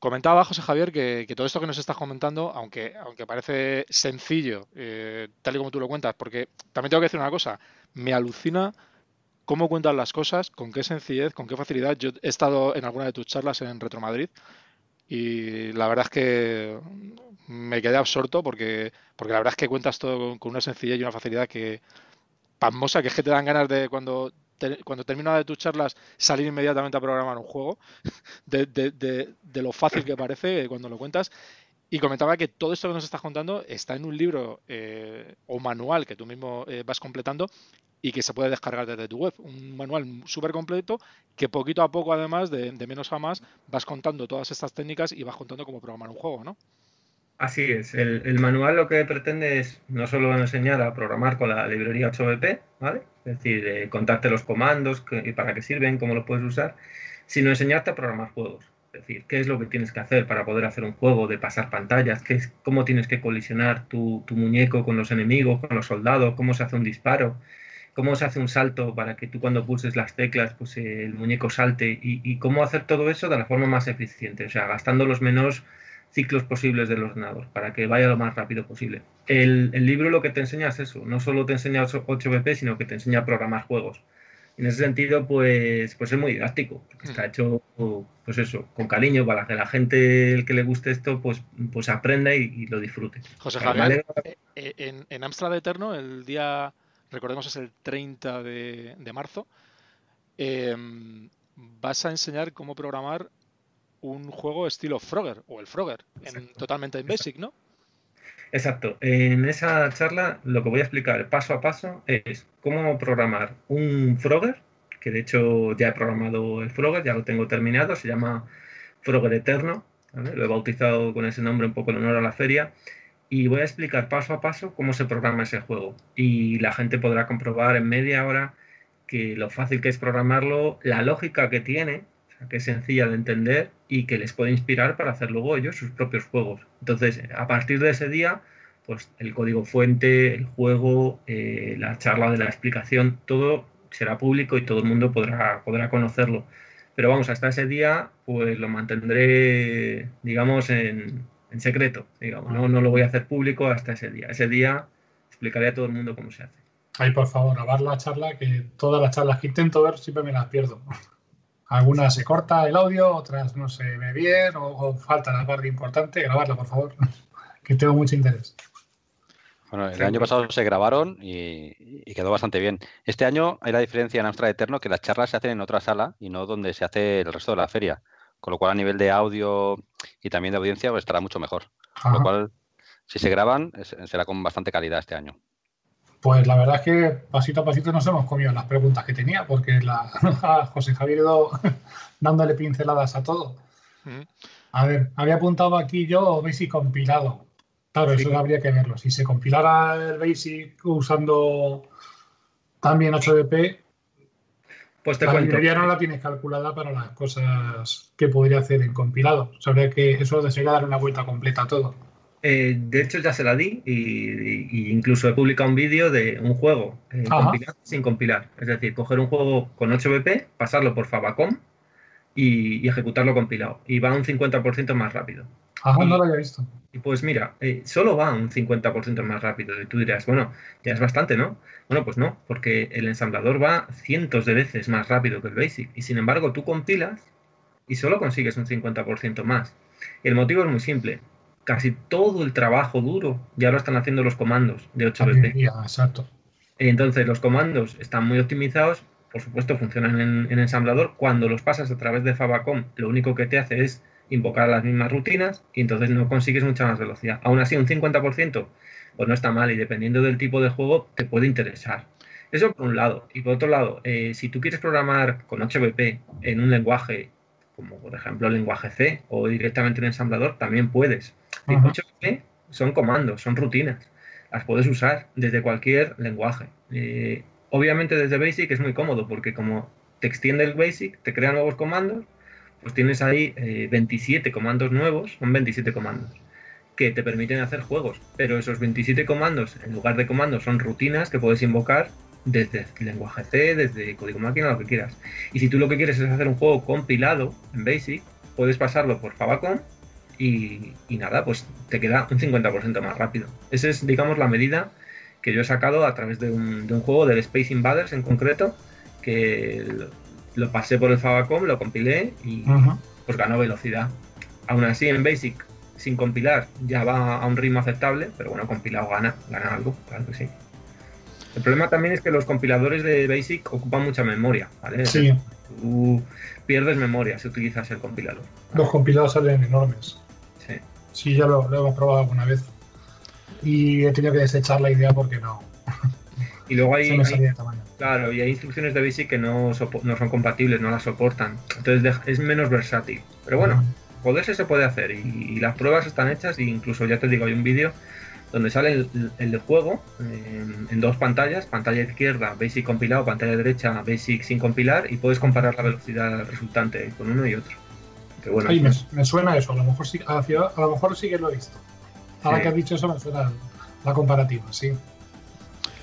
Comentaba José Javier que, todo esto que nos estás comentando, aunque, aunque parece sencillo, eh, tal y como tú lo cuentas, porque también tengo que decir una cosa, me alucina cómo cuentas las cosas, con qué sencillez, con qué facilidad. Yo he estado en alguna de tus charlas en Retro Madrid y la verdad es que me quedé absorto porque, porque la verdad es que cuentas todo con, una sencillez y una facilidad que pasmosa, que es que te dan ganas de cuando cuando termina de tus charlas salir inmediatamente a programar un juego, [laughs] de, de, lo fácil que parece cuando lo cuentas. Y comentaba que todo esto que nos estás contando está en un libro eh, o manual que tú mismo eh, vas completando y que se puede descargar desde tu web. Un manual súper completo que poquito a poco, además, de, menos a más, vas contando todas estas técnicas y vas contando cómo programar un juego, ¿no? Así es. El, manual lo que pretende es no solo enseñar a programar con la librería 8BP, ¿vale? Es decir, contarte los comandos y para qué sirven, cómo los puedes usar, sino enseñarte a programar juegos. Es decir, qué es lo que tienes que hacer para poder hacer un juego de pasar pantallas, qué es, cómo tienes que colisionar tu, muñeco con los enemigos, con los soldados, cómo se hace un disparo, cómo se hace un salto para que tú cuando pulses las teclas pues el muñeco salte y, cómo hacer todo eso de la forma más eficiente, o sea, gastando los menos ciclos posibles del ordenador para que vaya lo más rápido posible. El, libro lo que te enseña es eso, no solo te enseña 8BP, sino que te enseña a programar juegos. En ese sentido, pues, pues es muy didáctico, porque está hecho, pues eso, con cariño para que la gente el que le guste esto, pues, pues aprenda y, lo disfrute. José Javier, eh, eh, en, en Amstrad Eterno, el día recordemos es el 30 de, marzo, em, vas a enseñar cómo programar un juego estilo Frogger o el Frogger, totalmente en Basic, ¿no? Exacto. En esa charla lo que voy a explicar paso a paso es cómo programar un Frogger, que de hecho ya he programado el Frogger, ya lo tengo terminado, se llama Frogger Eterno, lo he bautizado con ese nombre un poco en honor a la feria, y voy a explicar paso a paso cómo se programa ese juego. Y la gente podrá comprobar en media hora que lo fácil que es programarlo, la lógica que tiene, que es sencilla de entender y que les puede inspirar para hacer luego ellos sus propios juegos. Entonces, a partir de ese día, pues el código fuente, el juego, eh, la charla de la explicación, todo será público y todo el mundo podrá, podrá conocerlo. Pero vamos, hasta ese día, pues lo mantendré, digamos, en, en secreto, digamos, no, no lo voy a hacer público hasta ese día. Ese día explicaré a todo el mundo cómo se hace. Ay, por favor, grabar la charla, que todas las charlas que intento ver siempre me las pierdo. Algunas se corta el audio, otras no se ve bien o, falta la parte importante. Grabarla, por favor, [laughs] que tengo mucho interés. Bueno, el año pasado se grabaron y, quedó bastante bien. Este año hay la diferencia en Amstrad Eterno que las charlas se hacen en otra sala y no donde se hace el resto de la feria. Con lo cual, a nivel de audio y también de audiencia, pues, estará mucho mejor. Con lo cual, si se graban, será con bastante calidad este año. Pues la verdad es que pasito a pasito nos hemos comido las preguntas que tenía, porque la, [laughs] José Javier ido [laughs] dándole pinceladas a todo. A ver, había apuntado aquí yo Basic compilado. Claro, eso habría que verlo. Si se compilara el Basic usando también 8DP, pues te la librería no la tienes calculada para las cosas que podría hacer en compilado. Sabría que eso desearía dar una vuelta completa a todo. Eh, de hecho, ya se la di y, incluso he publicado un vídeo de un juego eh, sin compilar. Es decir, coger un juego con 8BP, pasarlo por Fabacom y, ejecutarlo compilado. Y va un 50% más rápido. Ajá, no lo había visto. Y pues mira, eh, solo va un 50% más rápido. Y tú dirás, bueno, ya es bastante, ¿no? Bueno, pues no, porque el ensamblador va cientos de veces más rápido que el BASIC. Y sin embargo, tú compilas y solo consigues un 50% más. El motivo es muy simple. Casi todo el trabajo duro ya lo están haciendo los comandos de 8BP. Exacto. Entonces, los comandos están muy optimizados. Por supuesto, funcionan en, en ensamblador. Cuando los pasas a través de Fabacom, lo único que te hace es invocar las mismas rutinas y entonces no consigues mucha más velocidad. Aún así, un 50% pues no está mal y dependiendo del tipo de juego te puede interesar. Eso por un lado. Y por otro lado, eh, si tú quieres programar con 8BP en un lenguaje como por ejemplo lenguaje C o directamente en ensamblador, también puedes. 8BP son comandos, son rutinas. Las puedes usar desde cualquier lenguaje. Eh, obviamente desde Basic es muy cómodo porque como te extiende el Basic, te crea nuevos comandos, pues tienes ahí 27 eh, comandos nuevos, son 27 comandos que te permiten hacer juegos, pero esos 27 comandos, en lugar de comandos, son rutinas que puedes invocar desde lenguaje C, desde código máquina, lo que quieras. Y si tú lo que quieres es hacer un juego compilado en Basic, puedes pasarlo por Favacon y, nada, pues te queda un 50% más rápido. Esa es, digamos, la medida que yo he sacado a través de un, juego del Space Invaders en concreto, que lo, pasé por el Favacom, lo compilé y pues ganó velocidad. Aún así, en Basic, sin compilar, ya va a un ritmo aceptable, pero bueno, compilado gana, gana algo, claro que sí. El problema también es que los compiladores de Basic ocupan mucha memoria, ¿vale? Sí. Tú pierdes memoria si utilizas el compilador. Los compilados salen enormes. Sí. Sí, ya lo, hemos probado alguna vez. Y he tenido que desechar la idea porque no. [laughs] Y luego hay, [laughs] claro, y hay instrucciones de Basic que no, no son compatibles, no las soportan. Entonces es menos versátil. Pero bueno, poderse se puede hacer y, las pruebas están hechas e incluso ya te digo, hay un vídeo donde sale el, juego en, dos pantallas, pantalla izquierda Basic compilado, pantalla derecha Basic sin compilar y puedes comparar la velocidad resultante con uno y otro. bueno, me, suena eso, a lo mejor sí, a, lo mejor sí que lo he visto. Ahora que has dicho eso me suena la comparativa, sí.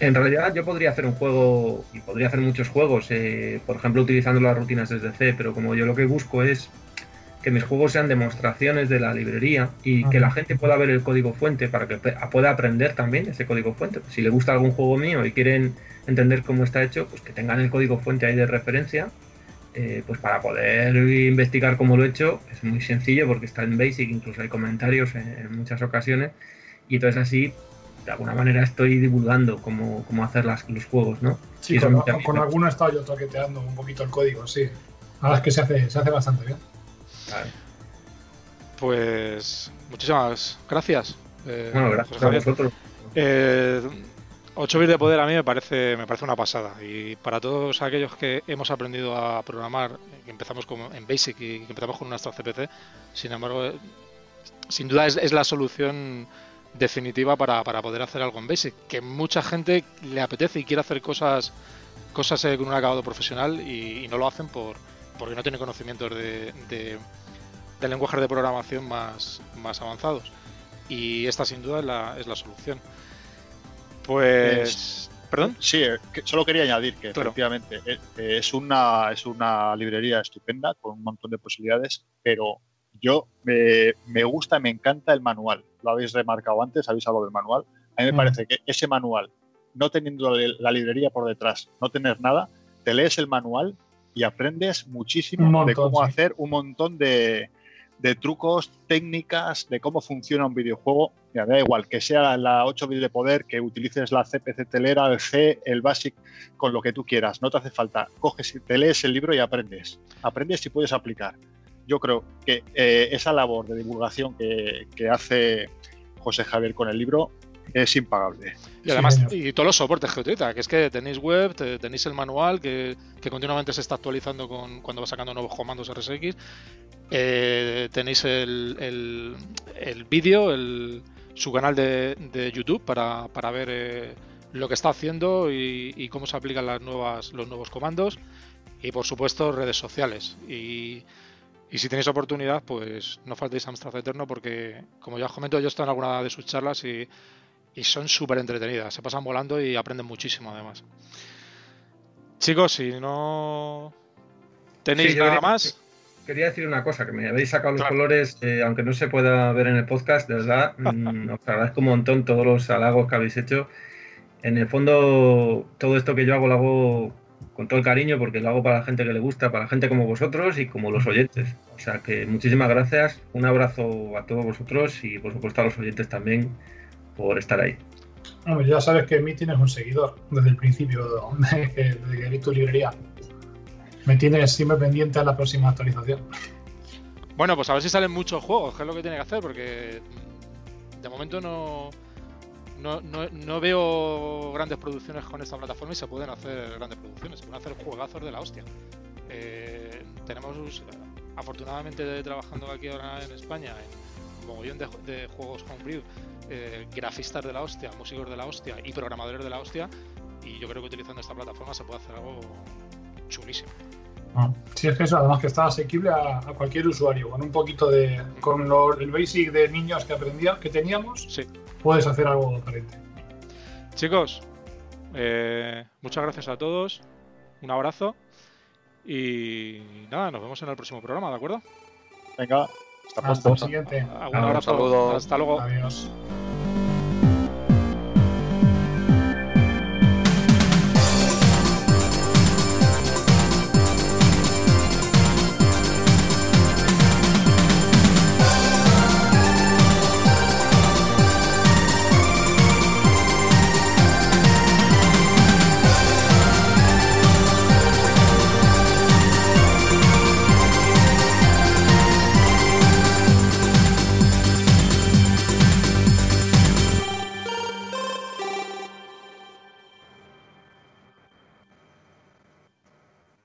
En realidad yo podría hacer un juego y podría hacer muchos juegos, eh, por ejemplo utilizando las rutinas desde C, pero como yo lo que busco es que mis juegos sean demostraciones de la librería y que la gente pueda ver el código fuente para que pueda aprender también ese código fuente. Pues si le gusta algún juego mío y quieren entender cómo está hecho, pues que tengan el código fuente ahí de referencia, eh, pues para poder investigar cómo lo he hecho. Es muy sencillo porque está en Basic, incluso hay comentarios en, muchas ocasiones y entonces así de alguna manera estoy divulgando cómo, cómo hacer las, los juegos, ¿no? Sí, con, con, alguno he estado yo toqueteando un poquito el código, sí. Ahora es que se hace, se hace bastante bien. Pues muchísimas gracias. Eh, gracias a vosotros. 8 eh, bits de poder a mí me parece, me parece una pasada. Y para todos aquellos que hemos aprendido a programar, que empezamos como en Basic y que empezamos con un Astra CPC, sin embargo, sin duda es, la solución definitiva para, poder hacer algo en Basic. Que mucha gente le apetece y quiere hacer cosas cosas con un acabado profesional y, no lo hacen por porque no tiene conocimientos de de lenguajes de programación más, más avanzados. Y esta sin duda es la, es la solución. Pues... ¿Perdón? Sí, eh, solo quería añadir que efectivamente eh, eh, es una, es una librería estupenda con un montón de posibilidades, pero yo me, me gusta, me encanta el manual. Lo habéis remarcado antes, habéis hablado del manual. A mí me mm. parece que ese manual, no teniendo la librería por detrás, no tener nada, te lees el manual y aprendes muchísimo de cómo hacer un montón de, de trucos, técnicas, de cómo funciona un videojuego. me da igual que sea la 8 bits de poder, que utilices la CPC telera, el C, el BASIC, con lo que tú quieras. No te hace falta. Coges, te lees el libro y aprendes. Aprendes y puedes aplicar. Yo creo que eh, esa labor de divulgación que, hace José Javier con el libro es impagable. Y además, y todos los soportes que utiliza, que es que tenéis web, tenéis el manual, que, que, continuamente se está actualizando con, cuando va sacando nuevos comandos RSX. Eh, tenéis el, el, vídeo, su canal de, YouTube para, ver eh, lo que está haciendo y, cómo se aplican las nuevas, los nuevos comandos. Y por supuesto, redes sociales. Y, si tenéis oportunidad, pues no faltéis a Amstrad Eterno porque, como ya os comento, yo estoy en alguna de sus charlas y, son súper entretenidas. Se pasan volando y aprenden muchísimo además. Chicos, si no tenéis nada más quería decir una cosa, que me habéis sacado los colores, eh, aunque no se pueda ver en el podcast, de verdad, [laughs] mm, os agradezco un montón todos los halagos que habéis hecho. En el fondo, todo esto que yo hago lo hago con todo el cariño porque lo hago para la gente que le gusta, para la gente como vosotros y como los oyentes. O sea que muchísimas gracias, un abrazo a todos vosotros y por supuesto a los oyentes también por estar ahí. ya sabes que mí tienes un seguidor desde el principio de, [laughs] de, de tu librería me tienes siempre pendiente a la próxima actualización. Bueno, pues a ver si salen muchos juegos, que es lo que tiene que hacer, porque de momento no, no, veo grandes producciones con esta plataforma y se pueden hacer grandes producciones, se pueden hacer juegazos de la hostia. Eh, tenemos, afortunadamente, trabajando aquí ahora en España, en un mogollón de, juegos homebrew, eh, grafistas de la hostia, músicos de la hostia y programadores de la hostia, y yo creo que utilizando esta plataforma se puede hacer algo chulísimo. Ah, sí, es que eso, además que está asequible a, cualquier usuario. Con un poquito de. Con el basic de niños que aprendía, que teníamos, sí. puedes hacer algo diferente. Chicos, eh, muchas gracias a todos. Un abrazo. Y nada, nos vemos en el próximo programa, ¿de acuerdo? Venga, hasta Hasta pronto. el siguiente. Un Un abrazo. saludo. Hasta luego. Adiós.